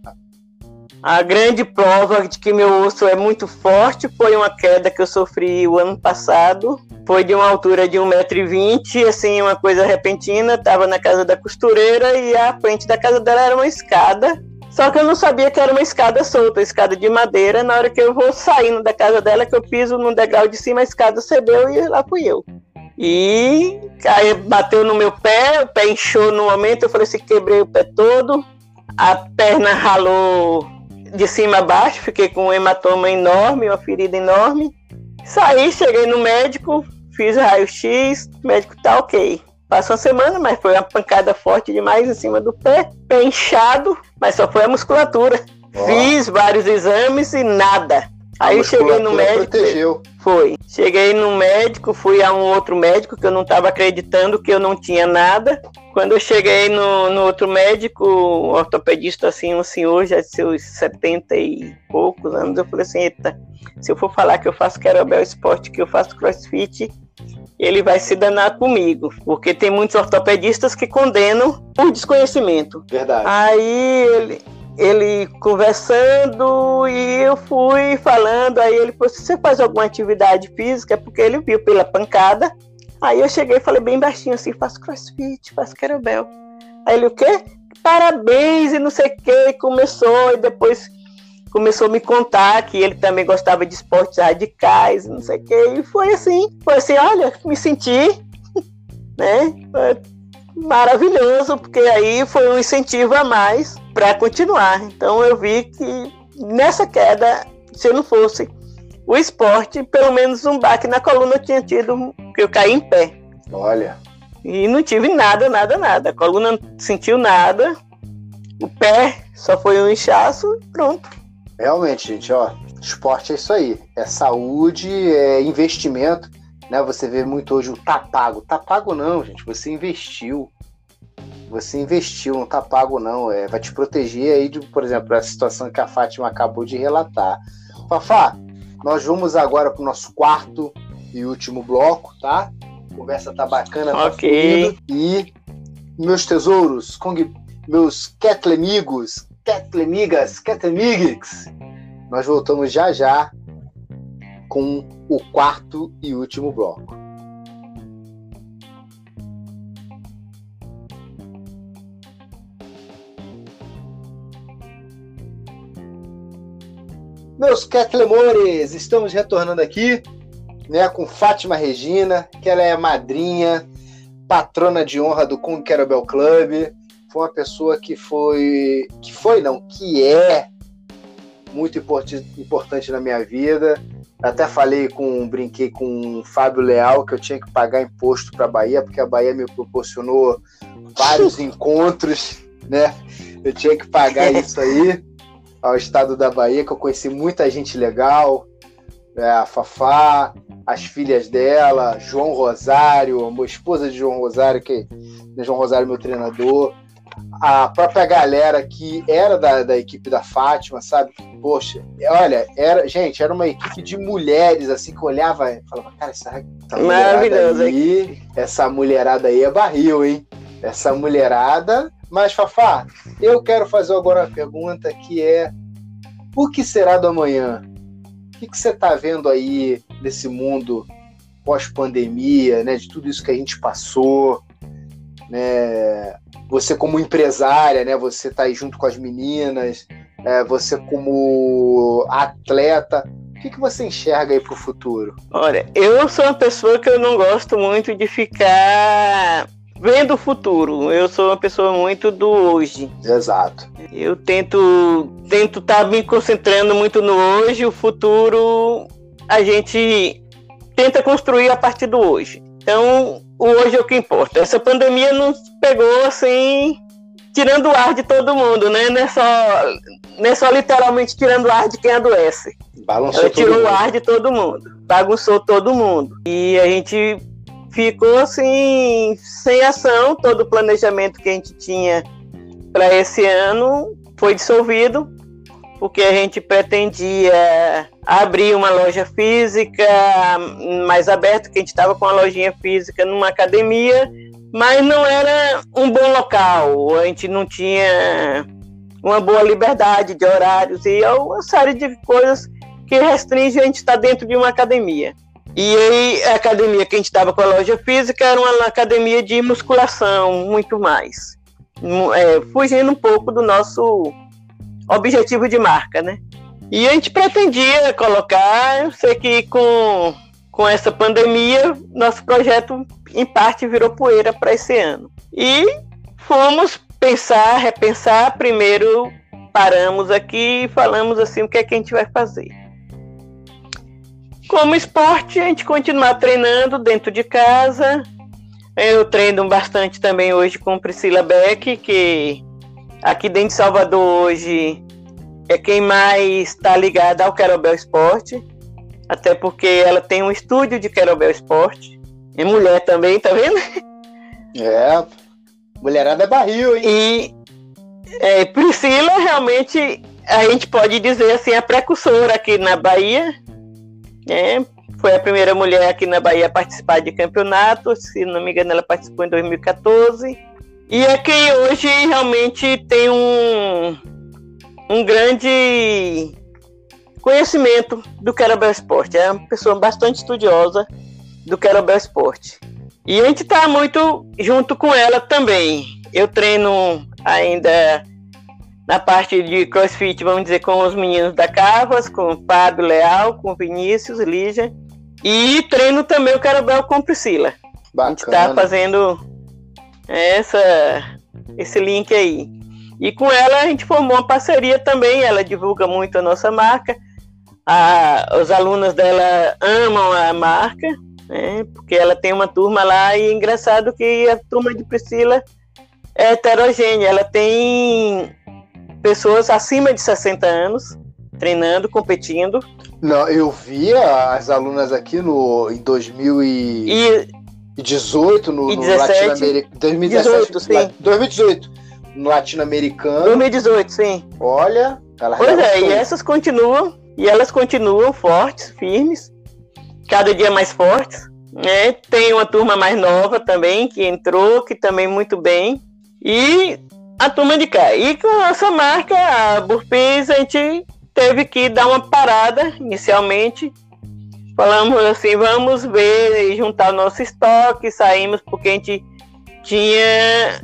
A grande prova de que meu osso é muito forte foi uma queda que eu sofri o ano passado. Foi de uma altura de 1,20m, assim, uma coisa repentina. Estava na casa da costureira e a frente da casa dela era uma escada. Só que eu não sabia que era uma escada solta, escada de madeira. Na hora que eu vou saindo da casa dela, que eu piso no degrau de cima, a escada cedeu e lá fui eu. E aí bateu no meu pé, o pé inchou no momento, eu falei assim, quebrei o pé todo, a perna ralou de cima a baixo, fiquei com um hematoma enorme, uma ferida enorme. Saí, cheguei no médico, fiz raio-x, o médico tá ok. Passou uma semana, mas foi uma pancada forte demais em cima do pé, pé inchado, mas só foi a musculatura. Oh. Fiz vários exames e nada. Aí cheguei no médico. Protegeu. Foi. Cheguei no médico, fui a um outro médico que eu não estava acreditando que eu não tinha nada. Quando eu cheguei no, no outro médico, um ortopedista, assim, um senhor já de seus 70 e poucos anos, eu falei assim: eita, se eu for falar que eu faço Querobel Esporte, que eu faço crossfit, ele vai se danar comigo, porque tem muitos ortopedistas que condenam por desconhecimento. Verdade. Aí ele, ele conversando e eu fui falando. Aí ele falou: você faz alguma atividade física? Porque ele viu pela pancada. Aí eu cheguei e falei bem baixinho assim: faço crossfit, faço kettlebell. Aí ele: o quê? Parabéns e não sei o que. Começou e depois começou a me contar que ele também gostava de esportes radicais, não sei o que. E foi assim: foi assim, olha, me senti, né? maravilhoso, porque aí foi um incentivo a mais para continuar. Então eu vi que nessa queda, se não fosse o esporte, pelo menos um baque na coluna eu tinha tido, que eu caí em pé. Olha. E não tive nada, nada, nada. A coluna não sentiu nada, o pé só foi um inchaço e pronto. Realmente, gente, ó, esporte é isso aí. É saúde, é investimento. Né? Você vê muito hoje o tá pago. Tá pago não, gente. Você investiu. Você investiu, não tá pago, não. É, vai te proteger aí, de, por exemplo, a situação que a Fátima acabou de relatar. Fafá, nós vamos agora para o nosso quarto e último bloco, tá? A conversa tá bacana, tá ok. Tá e meus tesouros, Kong, meus Ketlemigos, Ketlemigas, Ketlemigs, nós voltamos já já com o quarto e último bloco. Meus Ketlemores, estamos retornando aqui né, com Fátima Regina, que ela é madrinha, patrona de honra do Kung Kettlebell Club. Foi uma pessoa que foi, que foi não, que é muito importante na minha vida. Até falei com, brinquei com o Fábio Leal que eu tinha que pagar imposto para a Bahia, porque a Bahia me proporcionou vários encontros, né? Eu tinha que pagar isso aí ao estado da Bahia, que eu conheci muita gente legal, é, a Fafá, as filhas dela, João Rosário, a esposa de João Rosário, que né, João Rosário meu treinador, a própria galera que era da, da equipe da Fátima, sabe? Poxa, olha, era, gente, era uma equipe de mulheres, assim, que olhava e falava, cara, essa, essa mulherada aí, essa mulherada aí é barril, hein? Essa mulherada mas, Fafá, eu quero fazer agora uma pergunta que é: o que será do amanhã? O que, que você está vendo aí nesse mundo pós-pandemia, né? De tudo isso que a gente passou, né? Você como empresária, né? Você está aí junto com as meninas, é, você como atleta. O que, que você enxerga aí para o futuro? Olha, eu sou uma pessoa que eu não gosto muito de ficar vendo o futuro. Eu sou uma pessoa muito do hoje. Exato. Eu tento tento estar tá me concentrando muito no hoje, o futuro a gente tenta construir a partir do hoje. Então, o hoje é o que importa. Essa pandemia nos pegou assim, tirando o ar de todo mundo, né? Não é só, não é só literalmente tirando o ar de quem adoece. Balançou Ela tirou o ar de todo mundo, bagunçou todo mundo. E a gente ficou assim, sem ação. Todo o planejamento que a gente tinha para esse ano foi dissolvido, porque a gente pretendia abrir uma loja física mais aberta, que a gente estava com uma lojinha física numa academia, mas não era um bom local. A gente não tinha uma boa liberdade de horários e uma série de coisas que restringe a gente estar dentro de uma academia. E aí, a academia que a gente estava com a loja física era uma academia de musculação, muito mais. É, fugindo um pouco do nosso objetivo de marca, né? E a gente pretendia colocar, eu sei que com, com essa pandemia, nosso projeto em parte virou poeira para esse ano. E fomos pensar, repensar, primeiro paramos aqui e falamos assim, o que é que a gente vai fazer? Como esporte, a gente continuar treinando dentro de casa. Eu treino bastante também hoje com Priscila Beck, que aqui dentro de Salvador hoje é quem mais está ligada ao Querobel Esporte. Até porque ela tem um estúdio de Querobel Esporte. É mulher também, tá vendo? É, mulherada é barril, hein? E é, Priscila realmente, a gente pode dizer assim, a precursora aqui na Bahia é, foi a primeira mulher aqui na Bahia a participar de campeonato, se não me engano, ela participou em 2014. E é quem hoje realmente tem um, um grande conhecimento do Querobel Esporte. É uma pessoa bastante estudiosa do Querobel Esporte. E a gente está muito junto com ela também. Eu treino ainda na parte de crossfit, vamos dizer, com os meninos da Carvas, com o Fábio Leal, com o Vinícius, Lígia. E treino também o Carabel com Priscila. Bacana. A gente está fazendo essa, esse link aí. E com ela a gente formou uma parceria também, ela divulga muito a nossa marca. A, os alunos dela amam a marca, né, porque ela tem uma turma lá e é engraçado que a turma de Priscila é heterogênea. Ela tem pessoas acima de 60 anos treinando, competindo. Não, eu via as alunas aqui no em 2018 no, no Latino-Americano. 2018, sim. 2018 no latino-americano. 2018, sim. Olha, ela Pois é, e essas continuam e elas continuam fortes, firmes, cada dia mais fortes. Né? Tem uma turma mais nova também que entrou, que também muito bem. E a turma de cá. E com essa marca, a Burpees, a gente teve que dar uma parada inicialmente. Falamos assim, vamos ver e juntar o nosso estoque, saímos porque a gente tinha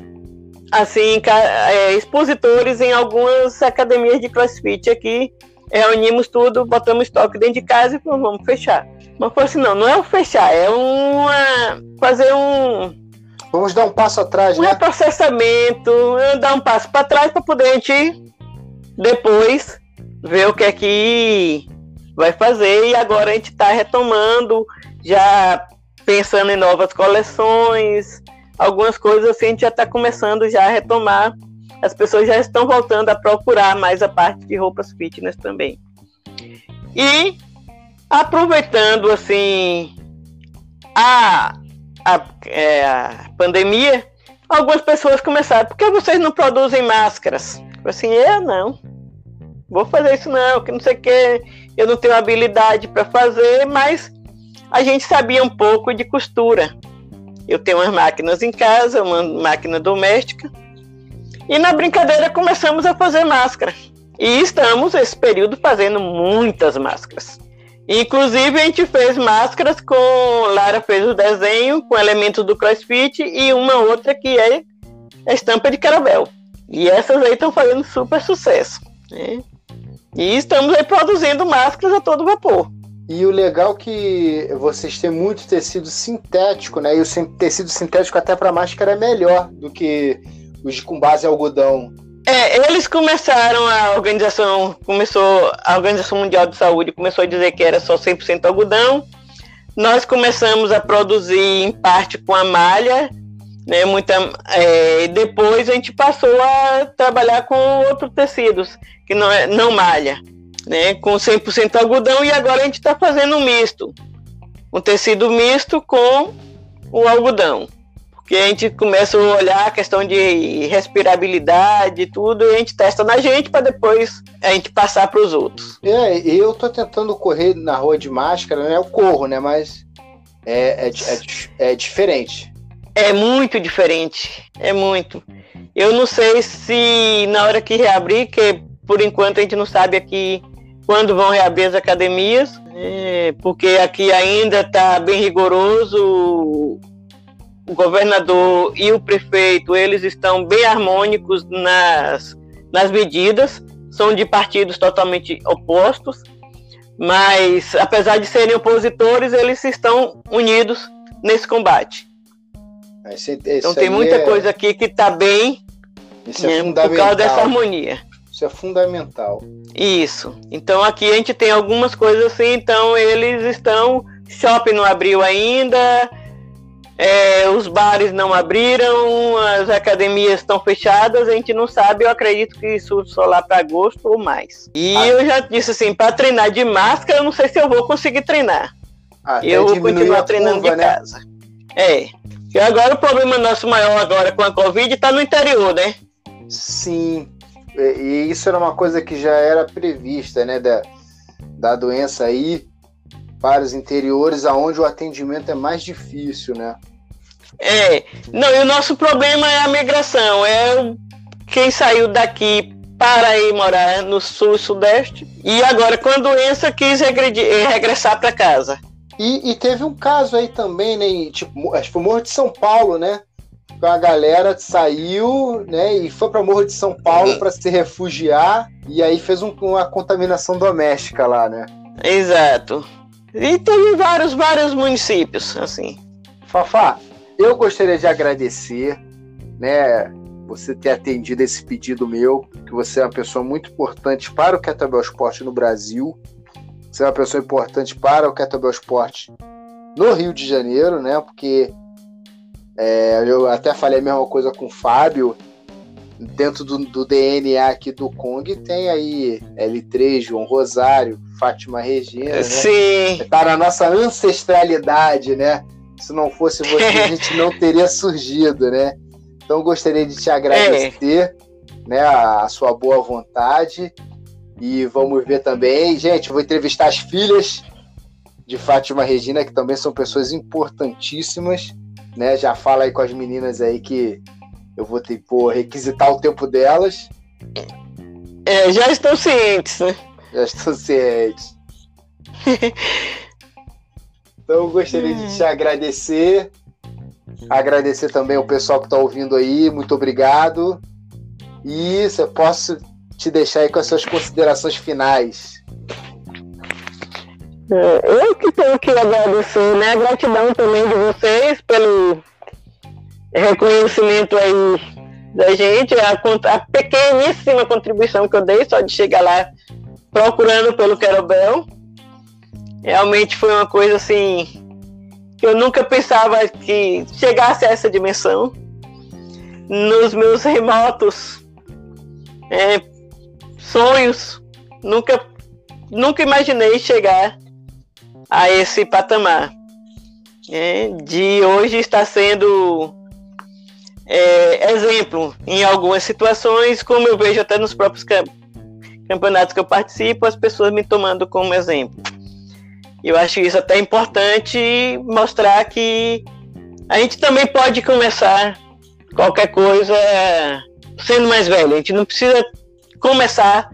assim é, expositores em algumas academias de CrossFit aqui. Reunimos tudo, botamos estoque dentro de casa e falamos, vamos fechar. Mas foi assim, não, não é o fechar, é uma fazer um Vamos dar um passo atrás, um né? reprocessamento, dar um passo para trás para poder a gente depois ver o que é que vai fazer. E agora a gente está retomando, já pensando em novas coleções, algumas coisas assim, a gente já está começando já a retomar. As pessoas já estão voltando a procurar mais a parte de roupas fitness também. E aproveitando assim a a, é, a pandemia, algumas pessoas começaram, por que vocês não produzem máscaras? Assim, eu não. Vou fazer isso não, que não sei o que, eu não tenho habilidade para fazer, mas a gente sabia um pouco de costura. Eu tenho umas máquinas em casa, uma máquina doméstica. E na brincadeira começamos a fazer máscara. E estamos esse período fazendo muitas máscaras. Inclusive, a gente fez máscaras com. Lara fez o desenho com elementos do CrossFit e uma outra que é a estampa de Carabel. E essas aí estão fazendo super sucesso. Né? E estamos aí produzindo máscaras a todo vapor. E o legal é que vocês têm muito tecido sintético, né? E o tecido sintético até para máscara é melhor do que os com base em algodão. É, eles começaram, a organização começou, a Organização Mundial de Saúde começou a dizer que era só 100% algodão. Nós começamos a produzir em parte com a malha, né, muita, é, depois a gente passou a trabalhar com outros tecidos, que não, é, não malha, né, com 100% algodão, e agora a gente está fazendo um misto, um tecido misto com o algodão que a gente começa a olhar a questão de respirabilidade e tudo, e a gente testa na gente para depois a gente passar para os outros. É, eu tô tentando correr na rua de máscara, né? Eu corro, né? Mas é, é, é, é diferente. É muito diferente, é muito. Eu não sei se na hora que reabrir, que por enquanto a gente não sabe aqui quando vão reabrir as academias, é, porque aqui ainda está bem rigoroso. O governador e o prefeito, eles estão bem harmônicos nas, nas medidas, são de partidos totalmente opostos, mas apesar de serem opositores, eles estão unidos nesse combate. Esse, esse então tem muita é... coisa aqui que está bem é né, por causa dessa harmonia. Isso é fundamental. Isso. Então aqui a gente tem algumas coisas assim, então eles estão. Shopping não abriu ainda, é, os bares não abriram, as academias estão fechadas, a gente não sabe, eu acredito que isso só lá para agosto ou mais. E ah. eu já disse assim, para treinar de máscara, eu não sei se eu vou conseguir treinar. Ah, eu vou continuar treinando curva, de né? casa. É. E agora o problema nosso maior agora com a Covid está no interior, né? Sim. E isso era uma coisa que já era prevista, né? Da, da doença aí para os interiores, aonde o atendimento é mais difícil, né? É, não, e o nosso problema é a migração, é quem saiu daqui para ir morar no sul e sudeste e agora com a doença quis regredir, regressar para casa. E, e, teve um caso aí também, né? Tipo, acho que foi Morro de São Paulo, né? A galera saiu, né? E foi para Morro de São Paulo uhum. para se refugiar e aí fez um, uma contaminação doméstica lá, né? Exato. E tem vários, vários municípios, assim. Fafá, eu gostaria de agradecer, né, você ter atendido esse pedido meu, que você é uma pessoa muito importante para o Kettlebell Esporte no Brasil. Você é uma pessoa importante para o Kettlebell Esporte no Rio de Janeiro, né? Porque é, eu até falei a mesma coisa com o Fábio. Dentro do, do DNA aqui do Kong tem aí L3, João Rosário, Fátima Regina, né? Sim. Tá na nossa ancestralidade, né? Se não fosse você, a gente não teria surgido, né? Então gostaria de te agradecer, é. né, a, a sua boa vontade. E vamos ver também, gente, vou entrevistar as filhas de Fátima Regina, que também são pessoas importantíssimas, né? Já fala aí com as meninas aí que eu vou ter que requisitar o tempo delas. É, já estão cientes, né? Já estou ciente. então eu gostaria de te agradecer. Agradecer também o pessoal que está ouvindo aí. Muito obrigado. E eu posso te deixar aí com as suas considerações finais. É, eu que tenho que agradecer, né? Gratidão também de vocês pelo reconhecimento aí da gente, a, a pequeníssima contribuição que eu dei, só de chegar lá procurando pelo Querobel. Realmente foi uma coisa assim que eu nunca pensava que chegasse a essa dimensão. Nos meus remotos é, sonhos, nunca, nunca imaginei chegar a esse patamar. É, de hoje está sendo é, exemplo em algumas situações, como eu vejo até nos próprios campos campeonatos que eu participo, as pessoas me tomando como exemplo. Eu acho isso até importante mostrar que a gente também pode começar qualquer coisa sendo mais velho. A gente não precisa começar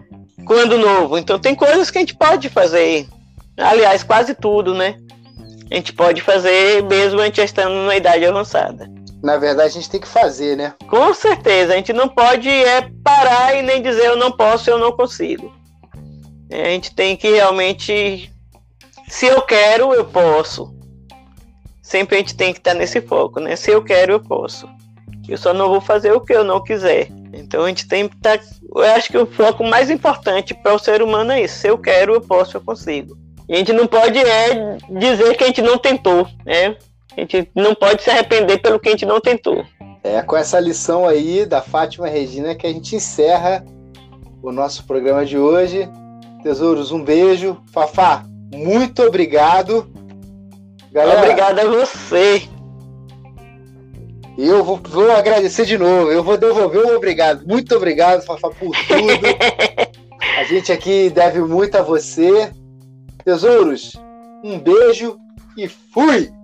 quando novo. Então tem coisas que a gente pode fazer Aliás, quase tudo, né? A gente pode fazer mesmo a gente estando numa idade avançada. Na verdade, a gente tem que fazer, né? Com certeza. A gente não pode é, parar e nem dizer eu não posso, eu não consigo. É, a gente tem que realmente. Se eu quero, eu posso. Sempre a gente tem que estar nesse foco, né? Se eu quero, eu posso. Eu só não vou fazer o que eu não quiser. Então a gente tem que estar. Eu acho que o foco mais importante para o ser humano é isso. Se eu quero, eu posso, eu consigo. E a gente não pode é, dizer que a gente não tentou, né? A gente não pode se arrepender pelo que a gente não tentou. É com essa lição aí da Fátima Regina que a gente encerra o nosso programa de hoje. Tesouros, um beijo. Fafá, muito obrigado. Galera, obrigado a você. Eu vou, vou agradecer de novo. Eu vou devolver um obrigado. Muito obrigado, Fafá, por tudo. a gente aqui deve muito a você. Tesouros, um beijo e fui!